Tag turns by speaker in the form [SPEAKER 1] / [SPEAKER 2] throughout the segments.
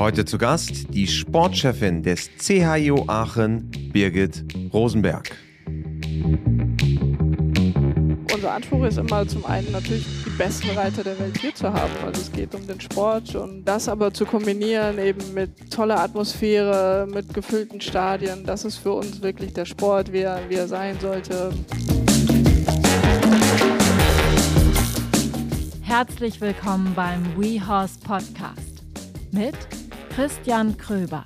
[SPEAKER 1] Heute zu Gast die Sportchefin des CHIO Aachen, Birgit Rosenberg.
[SPEAKER 2] Unser Anspruch ist immer zum einen natürlich die besten Reiter der Welt hier zu haben. Also es geht um den Sport und das aber zu kombinieren eben mit toller Atmosphäre, mit gefüllten Stadien, das ist für uns wirklich der Sport, wie er, wie er sein sollte.
[SPEAKER 3] Herzlich willkommen beim WeHorse Podcast mit Christian Kröber.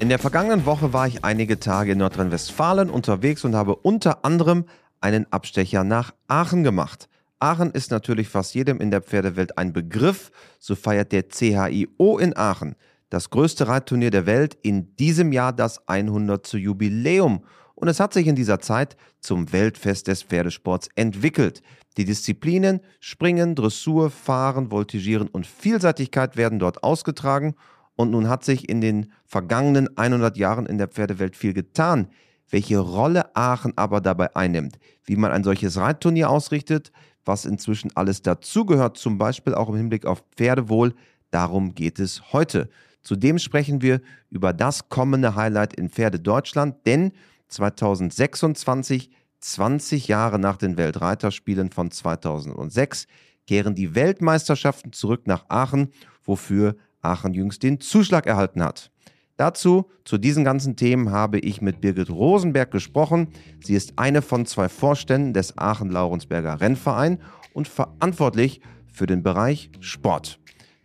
[SPEAKER 1] In der vergangenen Woche war ich einige Tage in Nordrhein-Westfalen unterwegs und habe unter anderem einen Abstecher nach Aachen gemacht. Aachen ist natürlich fast jedem in der Pferdewelt ein Begriff. So feiert der CHIO in Aachen, das größte Reitturnier der Welt, in diesem Jahr das 100. Jubiläum. Und es hat sich in dieser Zeit zum Weltfest des Pferdesports entwickelt. Die Disziplinen Springen, Dressur, Fahren, Voltigieren und Vielseitigkeit werden dort ausgetragen. Und nun hat sich in den vergangenen 100 Jahren in der Pferdewelt viel getan. Welche Rolle Aachen aber dabei einnimmt, wie man ein solches Reitturnier ausrichtet, was inzwischen alles dazugehört, zum Beispiel auch im Hinblick auf Pferdewohl, darum geht es heute. Zudem sprechen wir über das kommende Highlight in Pferde Deutschland, denn 2026 20 Jahre nach den Weltreiterspielen von 2006 kehren die Weltmeisterschaften zurück nach Aachen, wofür Aachen jüngst den Zuschlag erhalten hat. Dazu, zu diesen ganzen Themen, habe ich mit Birgit Rosenberg gesprochen. Sie ist eine von zwei Vorständen des Aachen-Laurensberger Rennverein und verantwortlich für den Bereich Sport.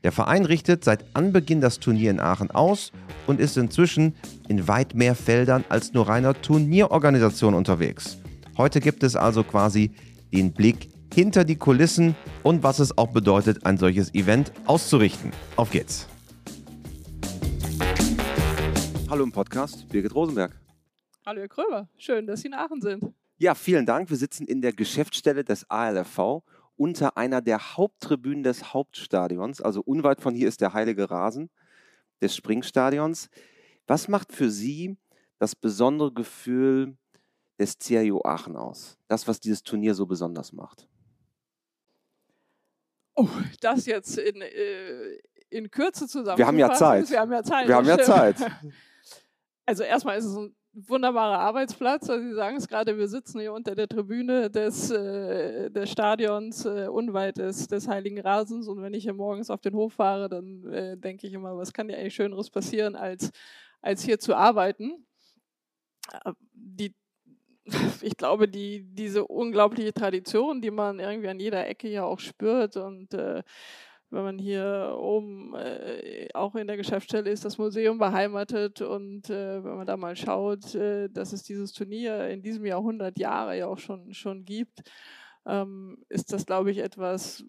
[SPEAKER 1] Der Verein richtet seit Anbeginn das Turnier in Aachen aus und ist inzwischen in weit mehr Feldern als nur reiner Turnierorganisation unterwegs. Heute gibt es also quasi den Blick hinter die Kulissen und was es auch bedeutet, ein solches Event auszurichten. Auf geht's! Hallo im Podcast, Birgit Rosenberg.
[SPEAKER 2] Hallo Herr Kröber, schön, dass Sie in Aachen sind.
[SPEAKER 1] Ja, vielen Dank. Wir sitzen in der Geschäftsstelle des ALFV unter einer der Haupttribünen des Hauptstadions. Also unweit von hier ist der heilige Rasen des Springstadions. Was macht für Sie das besondere Gefühl des CIO Aachen aus? Das, was dieses Turnier so besonders macht?
[SPEAKER 2] Oh, das jetzt in, äh, in Kürze zusammen.
[SPEAKER 1] Wir haben ja Zeit.
[SPEAKER 2] Wir haben ja Zeit.
[SPEAKER 1] Wir haben ja Zeit.
[SPEAKER 2] Also erstmal ist es ein wunderbarer Arbeitsplatz. Also Sie sagen es gerade, wir sitzen hier unter der Tribüne des, äh, des Stadions äh, unweit des, des Heiligen Rasens. Und wenn ich hier morgens auf den Hof fahre, dann äh, denke ich immer, was kann ja eigentlich Schöneres passieren, als, als hier zu arbeiten. Die ich glaube, die, diese unglaubliche Tradition, die man irgendwie an jeder Ecke ja auch spürt und äh, wenn man hier oben äh, auch in der Geschäftsstelle ist, das Museum beheimatet und äh, wenn man da mal schaut, äh, dass es dieses Turnier in diesem Jahr 100 Jahre ja auch schon, schon gibt, ähm, ist das, glaube ich, etwas,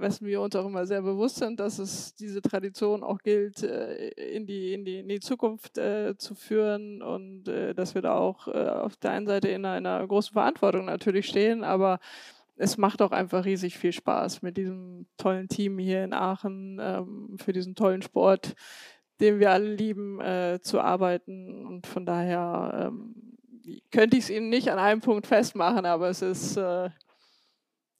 [SPEAKER 2] wessen wir uns auch immer sehr bewusst sind, dass es diese Tradition auch gilt, äh, in, die, in, die, in die Zukunft äh, zu führen und äh, dass wir da auch auf der einen Seite in einer, in einer, großen Verantwortung natürlich stehen, aber es macht auch einfach riesig viel Spaß mit diesem tollen Team hier in Aachen, ähm, für diesen tollen Sport, den wir alle lieben, äh, zu arbeiten. Und von daher ähm, könnte ich es Ihnen nicht an einem Punkt festmachen, aber es ist, äh,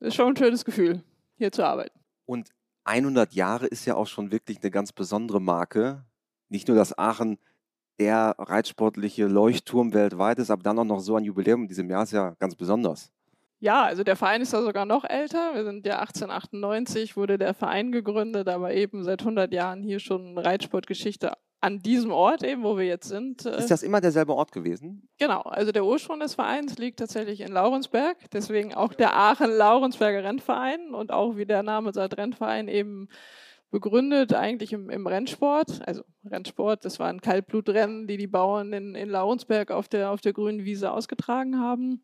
[SPEAKER 2] ist schon ein schönes Gefühl hier zu arbeiten.
[SPEAKER 1] Und 100 Jahre ist ja auch schon wirklich eine ganz besondere Marke. Nicht nur, dass Aachen der reitsportliche Leuchtturm weltweit ist, aber dann auch noch so ein Jubiläum in diesem Jahr ist ja ganz besonders.
[SPEAKER 2] Ja, also der Verein ist da sogar noch älter. Wir sind ja 1898, wurde der Verein gegründet, aber eben seit 100 Jahren hier schon Reitsportgeschichte an diesem Ort eben, wo wir jetzt sind.
[SPEAKER 1] Äh, ist das immer derselbe Ort gewesen?
[SPEAKER 2] Genau, also der Ursprung des Vereins liegt tatsächlich in Laurensberg, deswegen auch der Aachen-Laurensberger Rennverein und auch wie der Name sagt, Rennverein eben begründet eigentlich im, im, Rennsport. Also Rennsport, das waren Kaltblutrennen, die die Bauern in, in Laurensberg auf der, auf der grünen Wiese ausgetragen haben.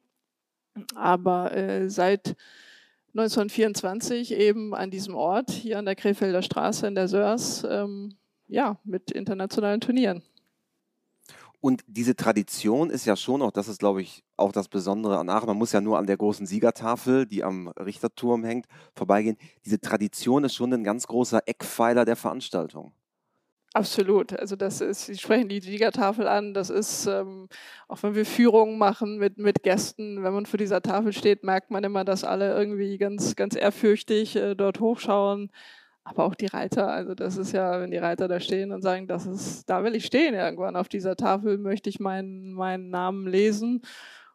[SPEAKER 2] Aber äh, seit 1924 eben an diesem Ort, hier an der Krefelder Straße in der Sörs, ähm, ja, mit internationalen Turnieren.
[SPEAKER 1] Und diese Tradition ist ja schon auch, das ist, glaube ich, auch das Besondere an Aachen. Man muss ja nur an der großen Siegertafel, die am Richterturm hängt, vorbeigehen. Diese Tradition ist schon ein ganz großer Eckpfeiler der Veranstaltung.
[SPEAKER 2] Absolut. Also das ist, Sie sprechen die Siegertafel an. Das ist, ähm, auch wenn wir Führungen machen mit, mit Gästen, wenn man vor dieser Tafel steht, merkt man immer, dass alle irgendwie ganz, ganz ehrfürchtig äh, dort hochschauen aber auch die Reiter. Also das ist ja, wenn die Reiter da stehen und sagen, das ist, da will ich stehen irgendwann auf dieser Tafel, möchte ich meinen, meinen Namen lesen.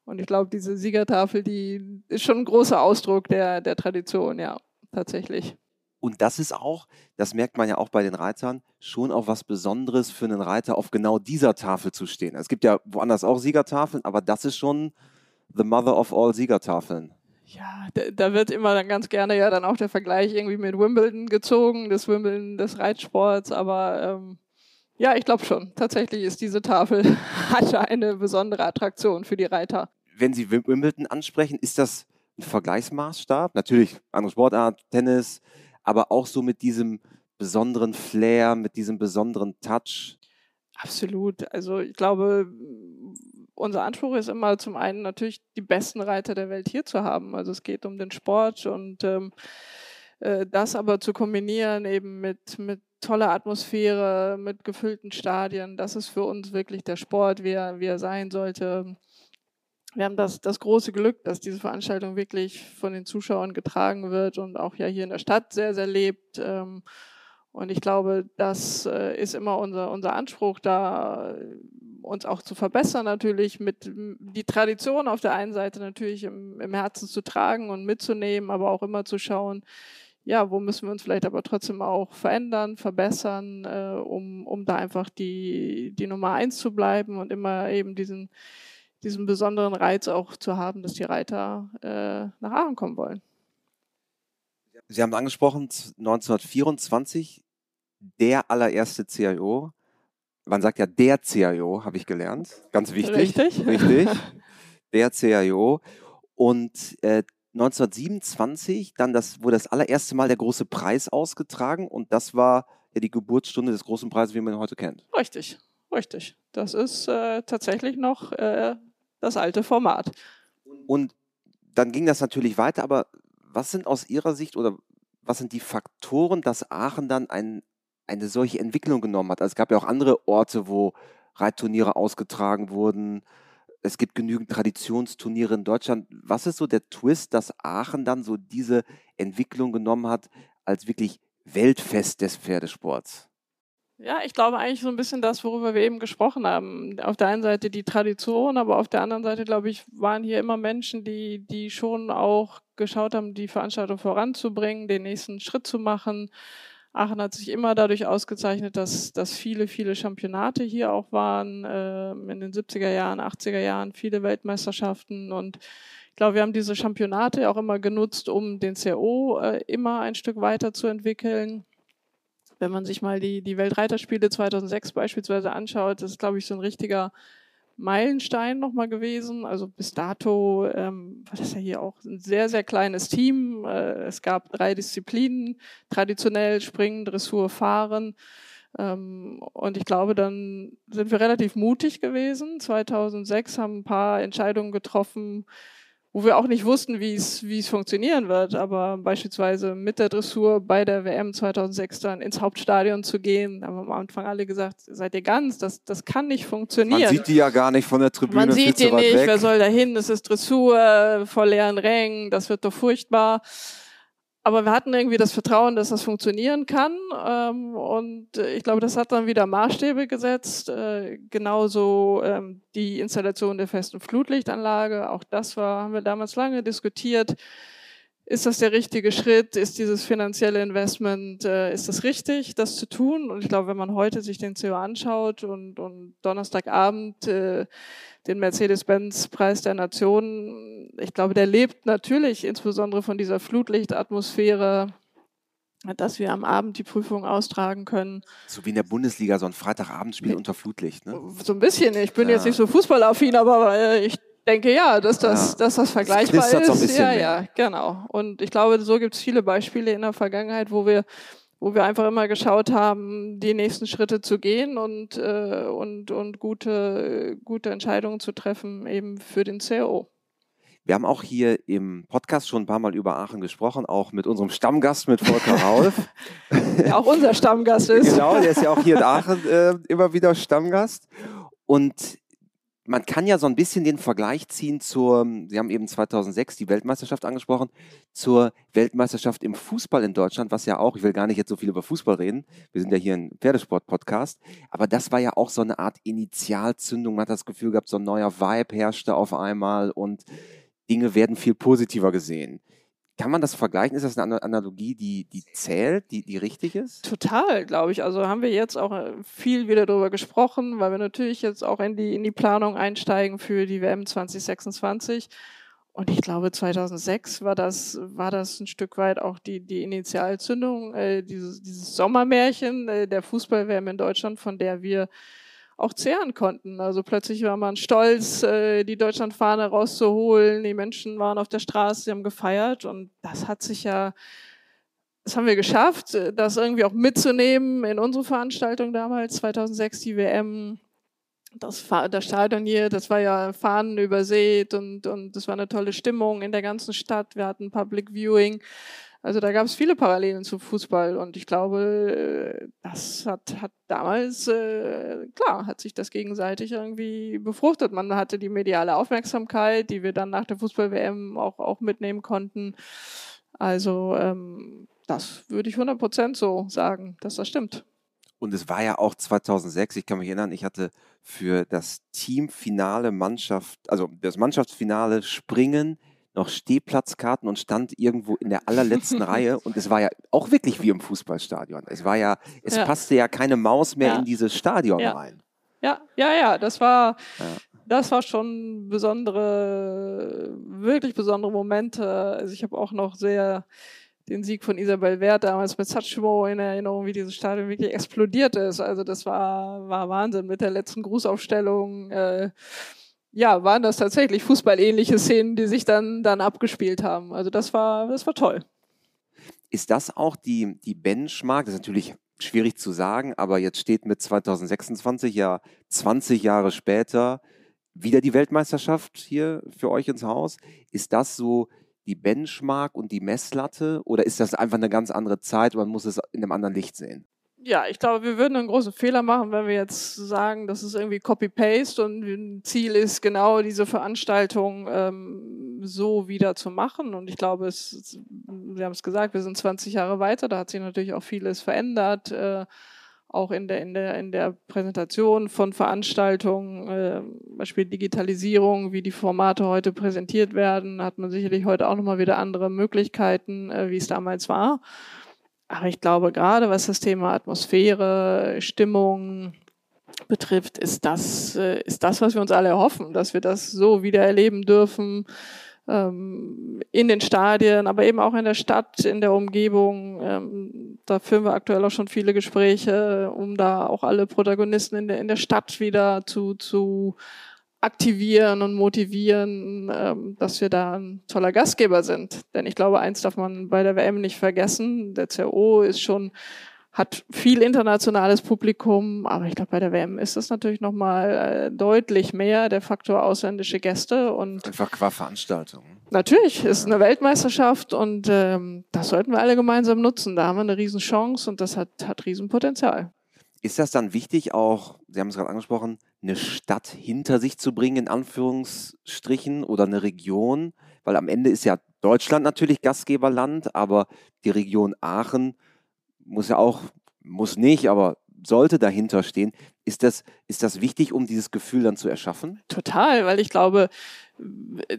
[SPEAKER 2] Und ich glaube, diese Siegertafel, die ist schon ein großer Ausdruck der, der Tradition, ja, tatsächlich.
[SPEAKER 1] Und das ist auch, das merkt man ja auch bei den Reitern, schon auch was Besonderes für einen Reiter, auf genau dieser Tafel zu stehen. Es gibt ja woanders auch Siegertafeln, aber das ist schon the mother of all Siegertafeln.
[SPEAKER 2] Ja, da, da, wird immer dann ganz gerne ja dann auch der Vergleich irgendwie mit Wimbledon gezogen, das Wimbledon des Reitsports, aber ähm, ja, ich glaube schon. Tatsächlich ist diese Tafel hat eine besondere Attraktion für die Reiter.
[SPEAKER 1] Wenn Sie Wimbledon ansprechen, ist das ein Vergleichsmaßstab? Natürlich andere Sportart, Tennis, aber auch so mit diesem besonderen Flair, mit diesem besonderen Touch.
[SPEAKER 2] Absolut. Also ich glaube, unser Anspruch ist immer zum einen natürlich die besten Reiter der Welt hier zu haben. Also es geht um den Sport und ähm, äh, das aber zu kombinieren eben mit, mit toller Atmosphäre, mit gefüllten Stadien, das ist für uns wirklich der Sport, wie er, wie er sein sollte. Wir haben das, das große Glück, dass diese Veranstaltung wirklich von den Zuschauern getragen wird und auch ja hier in der Stadt sehr, sehr lebt. Ähm, und ich glaube, das äh, ist immer unser, unser Anspruch, da uns auch zu verbessern, natürlich mit die Tradition auf der einen Seite natürlich im, im Herzen zu tragen und mitzunehmen, aber auch immer zu schauen, ja, wo müssen wir uns vielleicht aber trotzdem auch verändern, verbessern, äh, um, um da einfach die, die Nummer eins zu bleiben und immer eben diesen, diesen besonderen Reiz auch zu haben, dass die Reiter äh, nach Aachen kommen wollen.
[SPEAKER 1] Sie haben angesprochen, 1924 der allererste CIO. Man sagt ja der CIO, habe ich gelernt. Ganz wichtig.
[SPEAKER 2] Richtig.
[SPEAKER 1] Richtig. Der CIO. Und äh, 1927 dann das, wurde das allererste Mal der große Preis ausgetragen und das war ja die Geburtsstunde des großen Preises, wie man ihn heute kennt.
[SPEAKER 2] Richtig, richtig. Das ist äh, tatsächlich noch äh, das alte Format.
[SPEAKER 1] Und dann ging das natürlich weiter, aber was sind aus Ihrer Sicht oder was sind die Faktoren, dass Aachen dann ein, eine solche Entwicklung genommen hat? Also es gab ja auch andere Orte, wo Reitturniere ausgetragen wurden. Es gibt genügend Traditionsturniere in Deutschland. Was ist so der Twist, dass Aachen dann so diese Entwicklung genommen hat als wirklich Weltfest des Pferdesports?
[SPEAKER 2] Ja, ich glaube eigentlich so ein bisschen das, worüber wir eben gesprochen haben. Auf der einen Seite die Tradition, aber auf der anderen Seite, glaube ich, waren hier immer Menschen, die, die schon auch geschaut haben, die Veranstaltung voranzubringen, den nächsten Schritt zu machen. Aachen hat sich immer dadurch ausgezeichnet, dass, dass viele, viele Championate hier auch waren, äh, in den 70er Jahren, 80er Jahren, viele Weltmeisterschaften. Und ich glaube, wir haben diese Championate auch immer genutzt, um den CRO äh, immer ein Stück weiterzuentwickeln wenn man sich mal die, die Weltreiterspiele 2006 beispielsweise anschaut, das ist, glaube ich, so ein richtiger Meilenstein nochmal gewesen. Also bis dato ähm, war das ja hier auch ein sehr, sehr kleines Team. Äh, es gab drei Disziplinen, traditionell Springen, Dressur, Fahren. Ähm, und ich glaube, dann sind wir relativ mutig gewesen. 2006 haben ein paar Entscheidungen getroffen, wo wir auch nicht wussten, wie es, wie es funktionieren wird. Aber beispielsweise mit der Dressur bei der WM 2006 dann ins Hauptstadion zu gehen, da haben am Anfang alle gesagt, seid ihr ganz, das, das kann nicht funktionieren. Man
[SPEAKER 1] sieht die ja gar nicht von der Tribüne.
[SPEAKER 2] Man sieht die nicht, weg. wer soll da hin, es ist Dressur vor leeren Rängen, das wird doch furchtbar. Aber wir hatten irgendwie das Vertrauen, dass das funktionieren kann. Ähm, und ich glaube, das hat dann wieder Maßstäbe gesetzt. Äh, genauso ähm, die Installation der festen Flutlichtanlage. Auch das war, haben wir damals lange diskutiert. Ist das der richtige Schritt? Ist dieses finanzielle Investment, äh, ist das richtig, das zu tun? Und ich glaube, wenn man heute sich den CO anschaut und, und Donnerstagabend äh, den Mercedes-Benz-Preis der Nation. Ich glaube, der lebt natürlich insbesondere von dieser Flutlichtatmosphäre, dass wir am Abend die Prüfung austragen können.
[SPEAKER 1] So wie in der Bundesliga, so ein Freitagabendspiel unter Flutlicht, ne?
[SPEAKER 2] So ein bisschen. Ich bin ja. jetzt nicht so fußballaffin, aber äh, ich denke ja, dass das, ja. dass das vergleichbar das ist. ja, mehr. ja, genau. Und ich glaube, so gibt es viele Beispiele in der Vergangenheit, wo wir wo wir einfach immer geschaut haben, die nächsten Schritte zu gehen und, äh, und, und gute, gute Entscheidungen zu treffen, eben für den CRO.
[SPEAKER 1] Wir haben auch hier im Podcast schon ein paar Mal über Aachen gesprochen, auch mit unserem Stammgast, mit Volker Rauf.
[SPEAKER 2] Der auch unser Stammgast ist.
[SPEAKER 1] Genau, der ist ja auch hier in Aachen äh, immer wieder Stammgast. Und man kann ja so ein bisschen den Vergleich ziehen zur, Sie haben eben 2006 die Weltmeisterschaft angesprochen, zur Weltmeisterschaft im Fußball in Deutschland, was ja auch, ich will gar nicht jetzt so viel über Fußball reden, wir sind ja hier ein Pferdesport-Podcast, aber das war ja auch so eine Art Initialzündung, man hat das Gefühl gehabt, so ein neuer Vibe herrschte auf einmal und Dinge werden viel positiver gesehen. Kann man das vergleichen? Ist das eine Analogie, die, die zählt, die, die richtig ist?
[SPEAKER 2] Total, glaube ich. Also haben wir jetzt auch äh, viel wieder darüber gesprochen, weil wir natürlich jetzt auch in die, in die Planung einsteigen für die WM 2026. Und ich glaube, 2006 war das, war das ein Stück weit auch die, die Initialzündung, äh, dieses, dieses Sommermärchen äh, der Fußball-WM in Deutschland, von der wir auch zehren konnten. Also plötzlich war man stolz, äh, die Deutschlandfahne rauszuholen. Die Menschen waren auf der Straße, sie haben gefeiert und das hat sich ja, das haben wir geschafft, äh, das irgendwie auch mitzunehmen in unsere Veranstaltung damals, 2006 die WM. Das, das Stadion hier, das war ja Fahnen übersät und, und das war eine tolle Stimmung in der ganzen Stadt. Wir hatten Public Viewing. Also da gab es viele Parallelen zu Fußball und ich glaube, das hat, hat damals, äh, klar, hat sich das gegenseitig irgendwie befruchtet. Man hatte die mediale Aufmerksamkeit, die wir dann nach der Fußball-WM auch, auch mitnehmen konnten. Also ähm, das würde ich 100 Prozent so sagen, dass das stimmt.
[SPEAKER 1] Und es war ja auch 2006, ich kann mich erinnern, ich hatte für das Teamfinale Mannschaft, also das Mannschaftsfinale Springen noch Stehplatzkarten und stand irgendwo in der allerletzten Reihe. Und es war ja auch wirklich wie im Fußballstadion. Es war ja, es ja. passte ja keine Maus mehr ja. in dieses Stadion
[SPEAKER 2] ja.
[SPEAKER 1] rein.
[SPEAKER 2] Ja, ja, ja, das war, das war schon besondere, wirklich besondere Momente. Also ich habe auch noch sehr den Sieg von Isabel Wert damals mit Satchmo in Erinnerung, wie dieses Stadion wirklich explodiert ist. Also das war, war Wahnsinn mit der letzten Grußaufstellung. Äh, ja, waren das tatsächlich fußballähnliche Szenen, die sich dann, dann abgespielt haben. Also das war, das war toll.
[SPEAKER 1] Ist das auch die, die Benchmark? Das ist natürlich schwierig zu sagen, aber jetzt steht mit 2026 ja 20 Jahre später wieder die Weltmeisterschaft hier für euch ins Haus. Ist das so die Benchmark und die Messlatte oder ist das einfach eine ganz andere Zeit und man muss es in einem anderen Licht sehen?
[SPEAKER 2] Ja, ich glaube, wir würden einen großen Fehler machen, wenn wir jetzt sagen, das ist irgendwie Copy-Paste und ein Ziel ist genau diese Veranstaltung ähm, so wieder zu machen. Und ich glaube, es, Sie haben es gesagt, wir sind 20 Jahre weiter, da hat sich natürlich auch vieles verändert. Äh, auch in der, in der, in der Präsentation von Veranstaltungen, äh, Beispiel Digitalisierung, wie die Formate heute präsentiert werden, hat man sicherlich heute auch nochmal wieder andere Möglichkeiten, äh, wie es damals war. Aber ich glaube, gerade was das Thema Atmosphäre, Stimmung betrifft, ist das, äh, ist das, was wir uns alle erhoffen, dass wir das so wieder erleben dürfen ähm, in den Stadien, aber eben auch in der Stadt, in der Umgebung. Ähm, da führen wir aktuell auch schon viele Gespräche, um da auch alle Protagonisten in der, in der Stadt wieder zu, zu aktivieren und motivieren, ähm, dass wir da ein toller Gastgeber sind. Denn ich glaube, eins darf man bei der WM nicht vergessen. Der CRO ist schon hat viel internationales Publikum, aber ich glaube, bei der WM ist das natürlich nochmal äh, deutlich mehr der Faktor ausländische Gäste und
[SPEAKER 1] einfach qua Veranstaltung.
[SPEAKER 2] Natürlich ist eine Weltmeisterschaft und ähm, das sollten wir alle gemeinsam nutzen. Da haben wir eine Riesenchance und das hat hat Riesenpotenzial.
[SPEAKER 1] Ist das dann wichtig, auch, Sie haben es gerade angesprochen, eine Stadt hinter sich zu bringen, in Anführungsstrichen, oder eine Region? Weil am Ende ist ja Deutschland natürlich Gastgeberland, aber die Region Aachen muss ja auch, muss nicht, aber sollte dahinter stehen. Ist das, ist das wichtig, um dieses Gefühl dann zu erschaffen?
[SPEAKER 2] Total, weil ich glaube,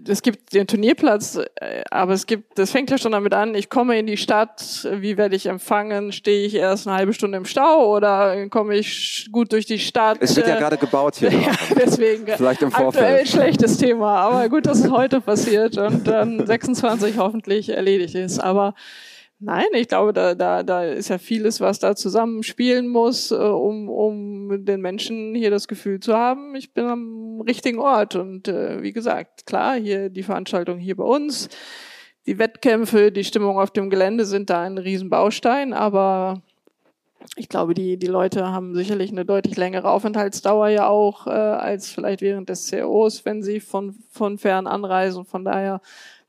[SPEAKER 2] es gibt den Turnierplatz, äh, aber es gibt, das fängt ja schon damit an, ich komme in die Stadt, wie werde ich empfangen? Stehe ich erst eine halbe Stunde im Stau oder komme ich gut durch die Stadt?
[SPEAKER 1] Es wird ja gerade gebaut hier.
[SPEAKER 2] ja, deswegen.
[SPEAKER 1] Vielleicht im Vorfeld.
[SPEAKER 2] Aktuell schlechtes Thema, aber gut, dass es heute passiert und dann 26 hoffentlich erledigt ist. Aber Nein, ich glaube, da, da, da ist ja vieles, was da zusammenspielen muss, äh, um, um den Menschen hier das Gefühl zu haben, ich bin am richtigen Ort. Und äh, wie gesagt, klar, hier die Veranstaltung hier bei uns, die Wettkämpfe, die Stimmung auf dem Gelände sind da ein Riesenbaustein, aber ich glaube, die, die Leute haben sicherlich eine deutlich längere Aufenthaltsdauer ja auch äh, als vielleicht während des COs, wenn sie von, von fern anreisen. Von daher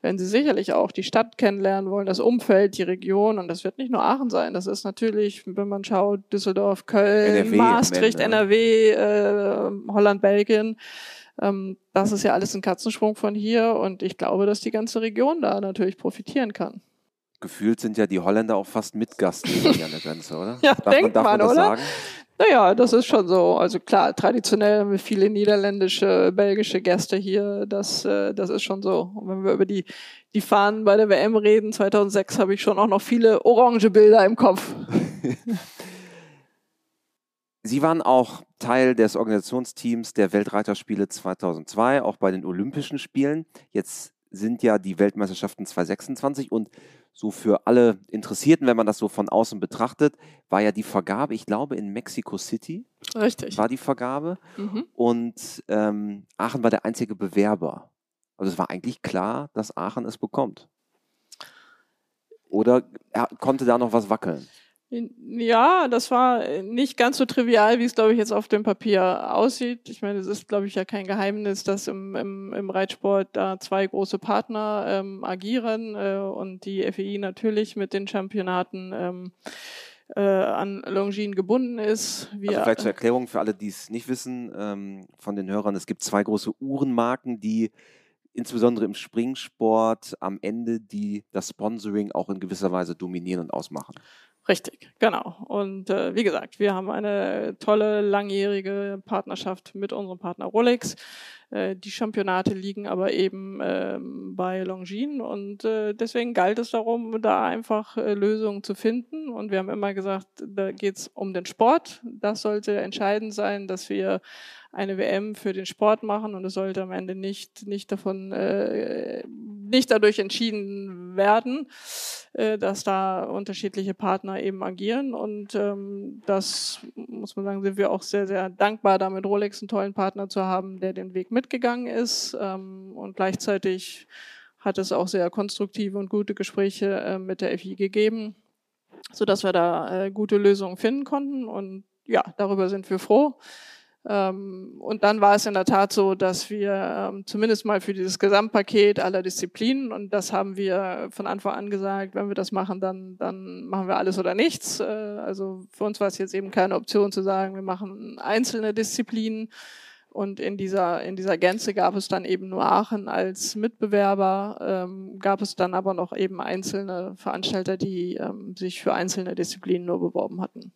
[SPEAKER 2] werden sie sicherlich auch die Stadt kennenlernen wollen, das Umfeld, die Region. Und das wird nicht nur Aachen sein. Das ist natürlich, wenn man schaut, Düsseldorf, Köln, NRW Maastricht, NRW, äh, Holland, Belgien. Ähm, das ist ja alles ein Katzensprung von hier und ich glaube, dass die ganze Region da natürlich profitieren kann.
[SPEAKER 1] Gefühlt sind ja die Holländer auch fast Mitgastgeber hier an der Grenze, oder?
[SPEAKER 2] Ja,
[SPEAKER 1] darf
[SPEAKER 2] denkt
[SPEAKER 1] man, darf
[SPEAKER 2] man,
[SPEAKER 1] man das
[SPEAKER 2] oder?
[SPEAKER 1] sagen?
[SPEAKER 2] Naja, das ist schon so. Also klar, traditionell haben wir viele niederländische, belgische Gäste hier. Das, äh, das ist schon so. Und wenn wir über die, die Fahnen bei der WM reden, 2006 habe ich schon auch noch viele orange Bilder im Kopf.
[SPEAKER 1] Sie waren auch Teil des Organisationsteams der Weltreiterspiele 2002, auch bei den Olympischen Spielen. Jetzt sind ja die Weltmeisterschaften 2026 und so für alle Interessierten, wenn man das so von außen betrachtet, war ja die Vergabe, ich glaube, in Mexico City
[SPEAKER 2] Richtig.
[SPEAKER 1] war die Vergabe
[SPEAKER 2] Mhm.
[SPEAKER 1] und ähm, Aachen war der einzige Bewerber. Also es war eigentlich klar, dass Aachen es bekommt. Oder er konnte da noch was wackeln?
[SPEAKER 2] Ja, das war nicht ganz so trivial, wie es, glaube ich, jetzt auf dem Papier aussieht. Ich meine, es ist, glaube ich, ja kein Geheimnis, dass im, im, im Reitsport da zwei große Partner ähm, agieren äh, und die FEI natürlich mit den Championaten ähm, äh, an Longines gebunden ist. Wir,
[SPEAKER 1] Also vielleicht zur Erklärung für alle, die es nicht wissen, ähm, von den Hörern, es gibt zwei große Uhrenmarken, die insbesondere im Springsport am Ende die das Sponsoring auch in gewisser Weise dominieren und ausmachen.
[SPEAKER 2] Richtig, genau. Und äh, wie gesagt, wir haben eine tolle langjährige Partnerschaft mit unserem Partner Rolex. Äh, die Championate liegen aber eben ähm, bei Longines und äh, deswegen galt es darum, da einfach äh, Lösungen zu finden. Und wir haben immer gesagt, da geht es um den Sport. Das sollte entscheidend sein, dass wir eine WM für den Sport machen und es sollte am Ende nicht, nicht davon, äh, nicht dadurch entschieden werden, äh, dass da unterschiedliche Partner eben agieren. Und ähm, das muss man sagen, sind wir auch sehr, sehr dankbar, da mit Rolex einen tollen Partner zu haben, der den Weg mitgegangen ist. Ähm, und gleichzeitig hat es auch sehr konstruktive und gute Gespräche äh, mit der FI gegeben, sodass wir da äh, gute Lösungen finden konnten. Und ja, darüber sind wir froh. Ähm, und dann war es in der Tat so, dass wir ähm, zumindest mal für dieses Gesamtpaket aller Disziplinen, und das haben wir von Anfang an gesagt, wenn wir das machen, dann, dann machen wir alles oder nichts. Äh, also für uns war es jetzt eben keine Option zu sagen, wir machen einzelne Disziplinen. Und in dieser, in dieser Gänze gab es dann eben nur Aachen als Mitbewerber, ähm, gab es dann aber noch eben einzelne Veranstalter, die ähm, sich für einzelne Disziplinen nur beworben hatten.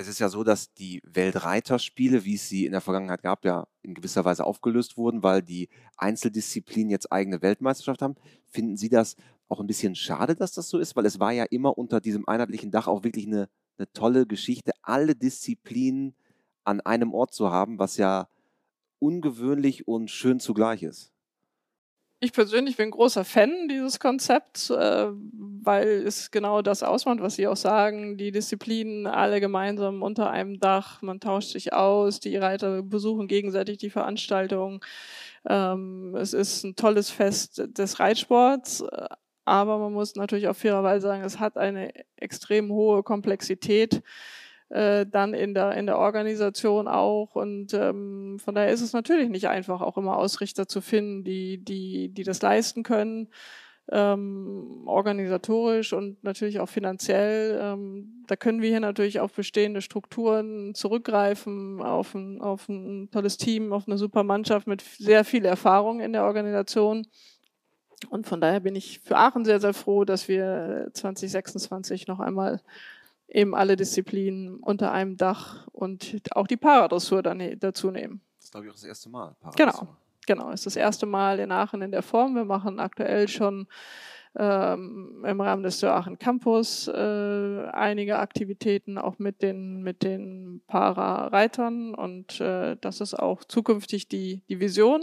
[SPEAKER 1] Es ist ja so, dass die Weltreiterspiele, wie es sie in der Vergangenheit gab, ja in gewisser Weise aufgelöst wurden, weil die Einzeldisziplinen jetzt eigene Weltmeisterschaft haben. Finden Sie das auch ein bisschen schade, dass das so ist? Weil es war ja immer unter diesem einheitlichen Dach auch wirklich eine, eine tolle Geschichte, alle Disziplinen an einem Ort zu haben, was ja ungewöhnlich und schön zugleich ist.
[SPEAKER 2] Ich persönlich bin großer Fan dieses Konzepts, äh, weil es genau das ausmacht, was Sie auch sagen. Die Disziplinen alle gemeinsam unter einem Dach, man tauscht sich aus, die Reiter besuchen gegenseitig die Veranstaltung. Ähm, es ist ein tolles Fest des Reitsports, äh, aber man muss natürlich auch fairerweise sagen, es hat eine extrem hohe Komplexität äh, dann in der, in der Organisation auch. Und ähm, von daher ist es natürlich nicht einfach, auch immer Ausrichter zu finden, die, die, die das leisten können, ähm, organisatorisch und natürlich auch finanziell. Ähm, da können wir hier natürlich auf bestehende Strukturen zurückgreifen, auf ein, auf ein tolles Team, auf eine super Mannschaft mit sehr viel Erfahrung in der Organisation. Und von daher bin ich für Aachen sehr, sehr froh, dass wir 2026 noch einmal eben alle Disziplinen unter einem Dach und auch die Paradressur dann dazu nehmen.
[SPEAKER 1] Das ist, glaube ich, auch das erste Mal.
[SPEAKER 2] Genau, genau. Ist das erste Mal in Aachen in der Form. Wir machen aktuell schon ähm, im Rahmen des Aachen Campus äh, einige Aktivitäten auch mit den, mit den Para-Reitern und äh, das ist auch zukünftig die, die Vision,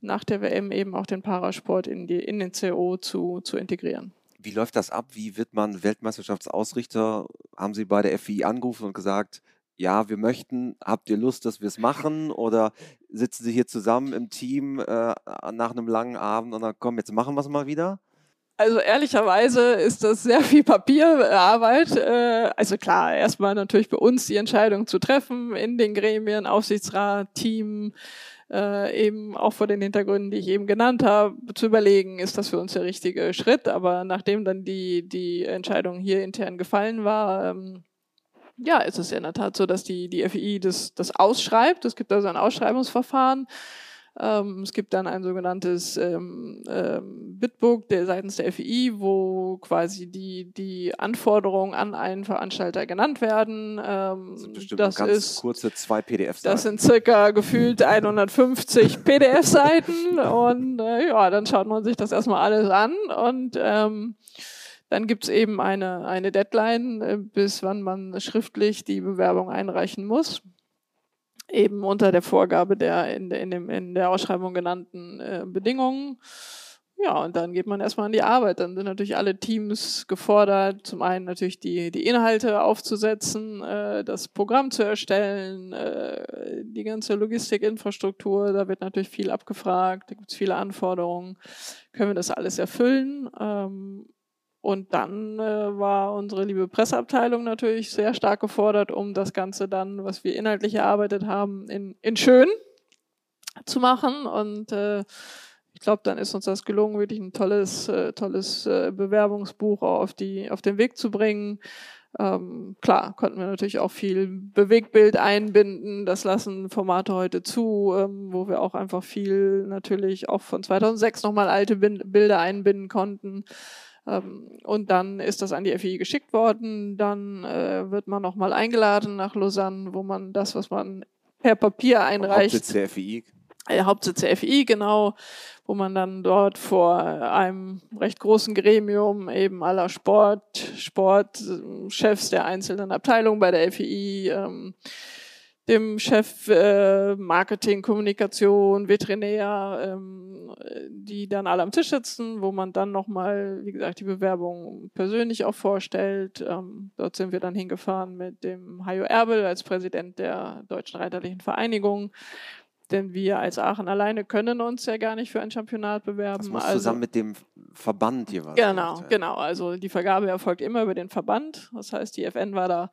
[SPEAKER 2] nach der WM eben auch den Parasport in, die, in den CO zu, zu integrieren.
[SPEAKER 1] Wie läuft das ab? Wie wird man Weltmeisterschaftsausrichter? Haben Sie bei der FI angerufen und gesagt, ja, wir möchten, habt ihr Lust, dass wir es machen? Oder sitzen Sie hier zusammen im Team äh, nach einem langen Abend und dann komm, jetzt machen wir es mal wieder?
[SPEAKER 2] Also ehrlicherweise ist das sehr viel Papierarbeit. Äh, Also klar, erstmal natürlich bei uns die Entscheidung zu treffen in den Gremien, Aufsichtsrat, Team, äh, eben auch vor den Hintergründen, die ich eben genannt habe, zu überlegen, ist das für uns der richtige Schritt. Aber nachdem dann die, die Entscheidung hier intern gefallen war, ähm, ja, es ist ja in der Tat so, dass die, die FI das, das ausschreibt. Es gibt also ein Ausschreibungsverfahren. Ähm, es gibt dann ein sogenanntes ähm, ähm, Bitbook der, seitens der FI, wo quasi die, die Anforderungen an einen Veranstalter genannt werden. Ähm,
[SPEAKER 1] das, das ist kurze zwei PDF-Seiten.
[SPEAKER 2] Das sind circa gefühlt 150 PDF-Seiten und äh, ja, dann schaut man sich das erstmal alles an und ähm, dann gibt es eben eine, eine Deadline, äh, bis wann man schriftlich die Bewerbung einreichen muss eben unter der Vorgabe der in, der, in, dem, in der Ausschreibung genannten äh, Bedingungen. Ja, und dann geht man erstmal an die Arbeit. Dann sind natürlich alle Teams gefordert, zum einen natürlich die, die Inhalte aufzusetzen, äh, das Programm zu erstellen, äh, die ganze Logistikinfrastruktur, da wird natürlich viel abgefragt, da gibt es viele Anforderungen. Können wir das alles erfüllen? Ähm, und dann äh, war unsere liebe Presseabteilung natürlich sehr stark gefordert, um das Ganze dann, was wir inhaltlich erarbeitet haben, in, in schön zu machen. Und äh, ich glaube, dann ist uns das gelungen, wirklich ein tolles, äh, tolles äh, Bewerbungsbuch auf, die, auf den Weg zu bringen. Ähm, klar, konnten wir natürlich auch viel Bewegbild einbinden. Das lassen Formate heute zu, ähm, wo wir auch einfach viel natürlich auch von 2006 nochmal alte Bilder einbinden konnten. Ähm, und dann ist das an die FI geschickt worden. Dann äh, wird man nochmal eingeladen nach Lausanne, wo man das, was man per Papier einreicht.
[SPEAKER 1] Hauptsitz der FI.
[SPEAKER 2] Äh, Hauptsitz der FI, genau, wo man dann dort vor einem recht großen Gremium eben aller Sport, Sportchefs der einzelnen Abteilungen bei der FI, ähm, dem Chef äh, Marketing, Kommunikation, Veterinär, ähm, die dann alle am Tisch sitzen, wo man dann nochmal, wie gesagt, die Bewerbung persönlich auch vorstellt. Ähm, dort sind wir dann hingefahren mit dem Hajo Erbel als Präsident der Deutschen Reiterlichen Vereinigung. Denn wir als Aachen alleine können uns ja gar nicht für ein Championat bewerben. Das
[SPEAKER 1] muss also, zusammen mit dem Verband jeweils.
[SPEAKER 2] Genau, genau. Also die Vergabe erfolgt immer über den Verband. Das heißt, die FN war da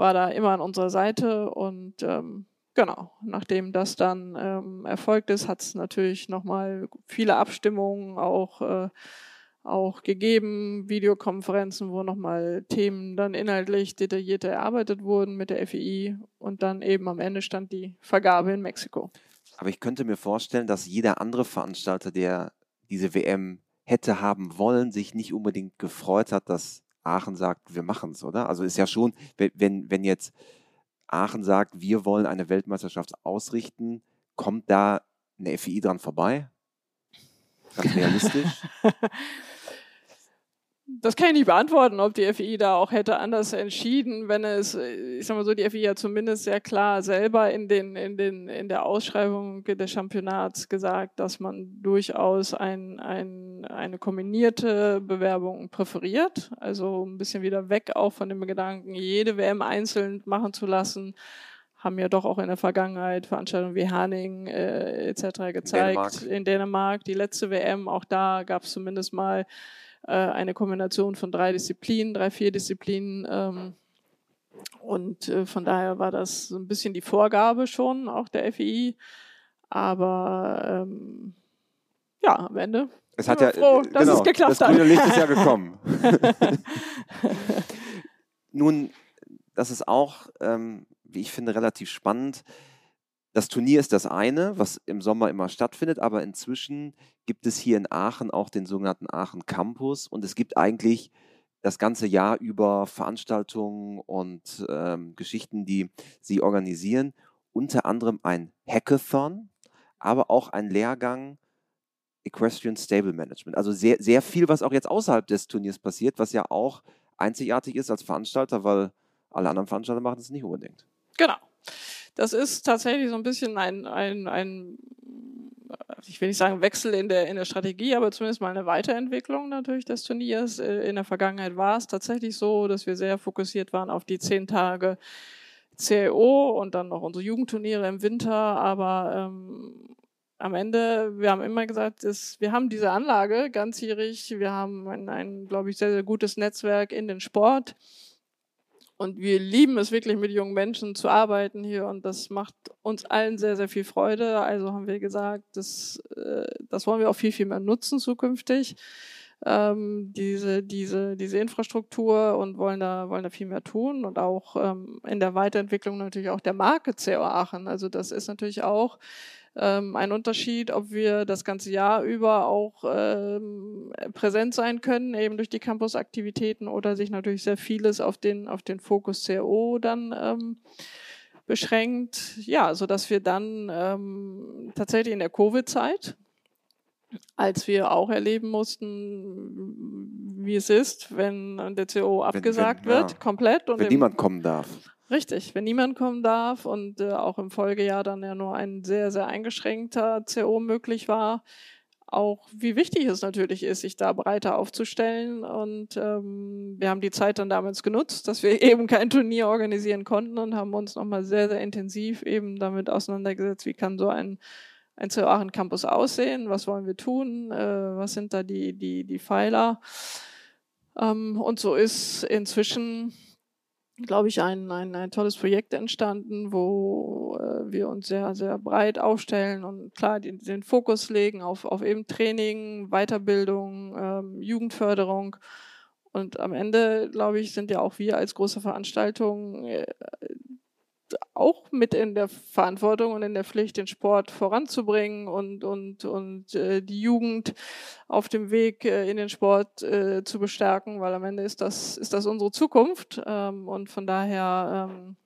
[SPEAKER 2] war da immer an unserer Seite und ähm, genau, nachdem das dann ähm, erfolgt ist, hat es natürlich nochmal viele Abstimmungen auch, äh, auch gegeben, Videokonferenzen, wo nochmal Themen dann inhaltlich detailliert erarbeitet wurden mit der FEI und dann eben am Ende stand die Vergabe in Mexiko.
[SPEAKER 1] Aber ich könnte mir vorstellen, dass jeder andere Veranstalter, der diese WM hätte haben wollen, sich nicht unbedingt gefreut hat, dass Aachen sagt, wir machen es, oder? Also ist ja schon, wenn, wenn jetzt Aachen sagt, wir wollen eine Weltmeisterschaft ausrichten, kommt da eine FI dran vorbei? Ganz realistisch?
[SPEAKER 2] Das kann ich nicht beantworten, ob die FI da auch hätte anders entschieden, wenn es, ich sag mal so, die FI ja zumindest sehr klar selber in den, in den, in der Ausschreibung des Championats gesagt, dass man durchaus ein, ein, eine kombinierte Bewerbung präferiert. Also ein bisschen wieder weg auch von dem Gedanken, jede WM einzeln machen zu lassen haben ja doch auch in der Vergangenheit Veranstaltungen wie Herning äh, etc. gezeigt. Dänemark. In Dänemark, die letzte WM, auch da gab es zumindest mal äh, eine Kombination von drei Disziplinen, drei, vier Disziplinen. Ähm, und äh, von daher war das so ein bisschen die Vorgabe schon, auch der FI. Aber ähm, ja, am Ende.
[SPEAKER 1] Es hat ja, froh, dass genau, es geklappt das grüne Licht ist ja gekommen. Nun, das ist auch, ähm, wie ich finde, relativ spannend das Turnier ist das eine, was im Sommer immer stattfindet, aber inzwischen gibt es hier in Aachen auch den sogenannten Aachen Campus und es gibt eigentlich das ganze Jahr über Veranstaltungen und ähm, Geschichten, die sie organisieren. Unter anderem ein Hackathon, aber auch ein Lehrgang Equestrian Stable Management. Also sehr, sehr viel, was auch jetzt außerhalb des Turniers passiert, was ja auch einzigartig ist als Veranstalter, weil alle anderen Veranstalter machen es nicht unbedingt.
[SPEAKER 2] Genau das ist tatsächlich so ein bisschen ein, ein, ein ich will nicht sagen Wechsel in der, in der Strategie, aber zumindest mal eine Weiterentwicklung natürlich des Turniers. Äh, in der Vergangenheit war es tatsächlich so, dass wir sehr fokussiert waren auf die zehn Tage CIO und dann noch unsere Jugendturniere im Winter, aber ähm, am Ende, wir haben immer gesagt, ist, wir haben diese Anlage ganzjährig, wir haben ein, ein glaube ich, sehr, sehr gutes Netzwerk in den Sport. Und wir lieben es wirklich, mit jungen Menschen zu arbeiten hier und das macht uns allen sehr, sehr viel Freude. Also haben wir gesagt, das, äh, das wollen wir auch viel, viel mehr nutzen zukünftig. ähm, diese, diese, diese Infrastruktur und wollen da, wollen da viel mehr tun und auch ähm, in der Weiterentwicklung natürlich auch der Marke CO Aachen. Also das ist natürlich auch ähm, ein Unterschied, ob wir das ganze Jahr über auch ähm, präsent sein können, eben durch die Campus-Aktivitäten oder sich natürlich sehr vieles auf den, auf den Fokus CO dann ähm, beschränkt. Ja, so dass wir dann ähm, tatsächlich in der Covid-Zeit, als wir auch erleben mussten, wie es ist, wenn der CO abgesagt wenn, wenn, wird, ja. komplett.
[SPEAKER 1] Und wenn niemand kommen darf.
[SPEAKER 2] Richtig, wenn niemand kommen darf und äh, auch im Folgejahr dann ja nur ein sehr, sehr eingeschränkter CO möglich war, auch wie wichtig es natürlich ist, sich da breiter aufzustellen. Und ähm, wir haben die Zeit dann damals genutzt, dass wir eben kein Turnier organisieren konnten und haben uns nochmal sehr, sehr intensiv eben damit auseinandergesetzt, wie kann so ein, ein CO Aachen Campus aussehen, was wollen wir tun, äh, was sind da die, die, die Pfeiler. Ähm, und so ist inzwischen glaube ich, ein, ein, ein tolles Projekt entstanden, wo äh, wir uns sehr, sehr breit aufstellen und klar den, den Fokus legen auf, auf eben Training, Weiterbildung, ähm, Jugendförderung. Und am Ende, glaube ich, sind ja auch wir als große Veranstaltung äh, auch mit in der Verantwortung und in der Pflicht, den Sport voranzubringen und, und, und äh, die Jugend auf dem Weg äh, in den Sport äh, zu bestärken, weil am Ende ist das, ist das unsere Zukunft. Ähm, und von daher ähm,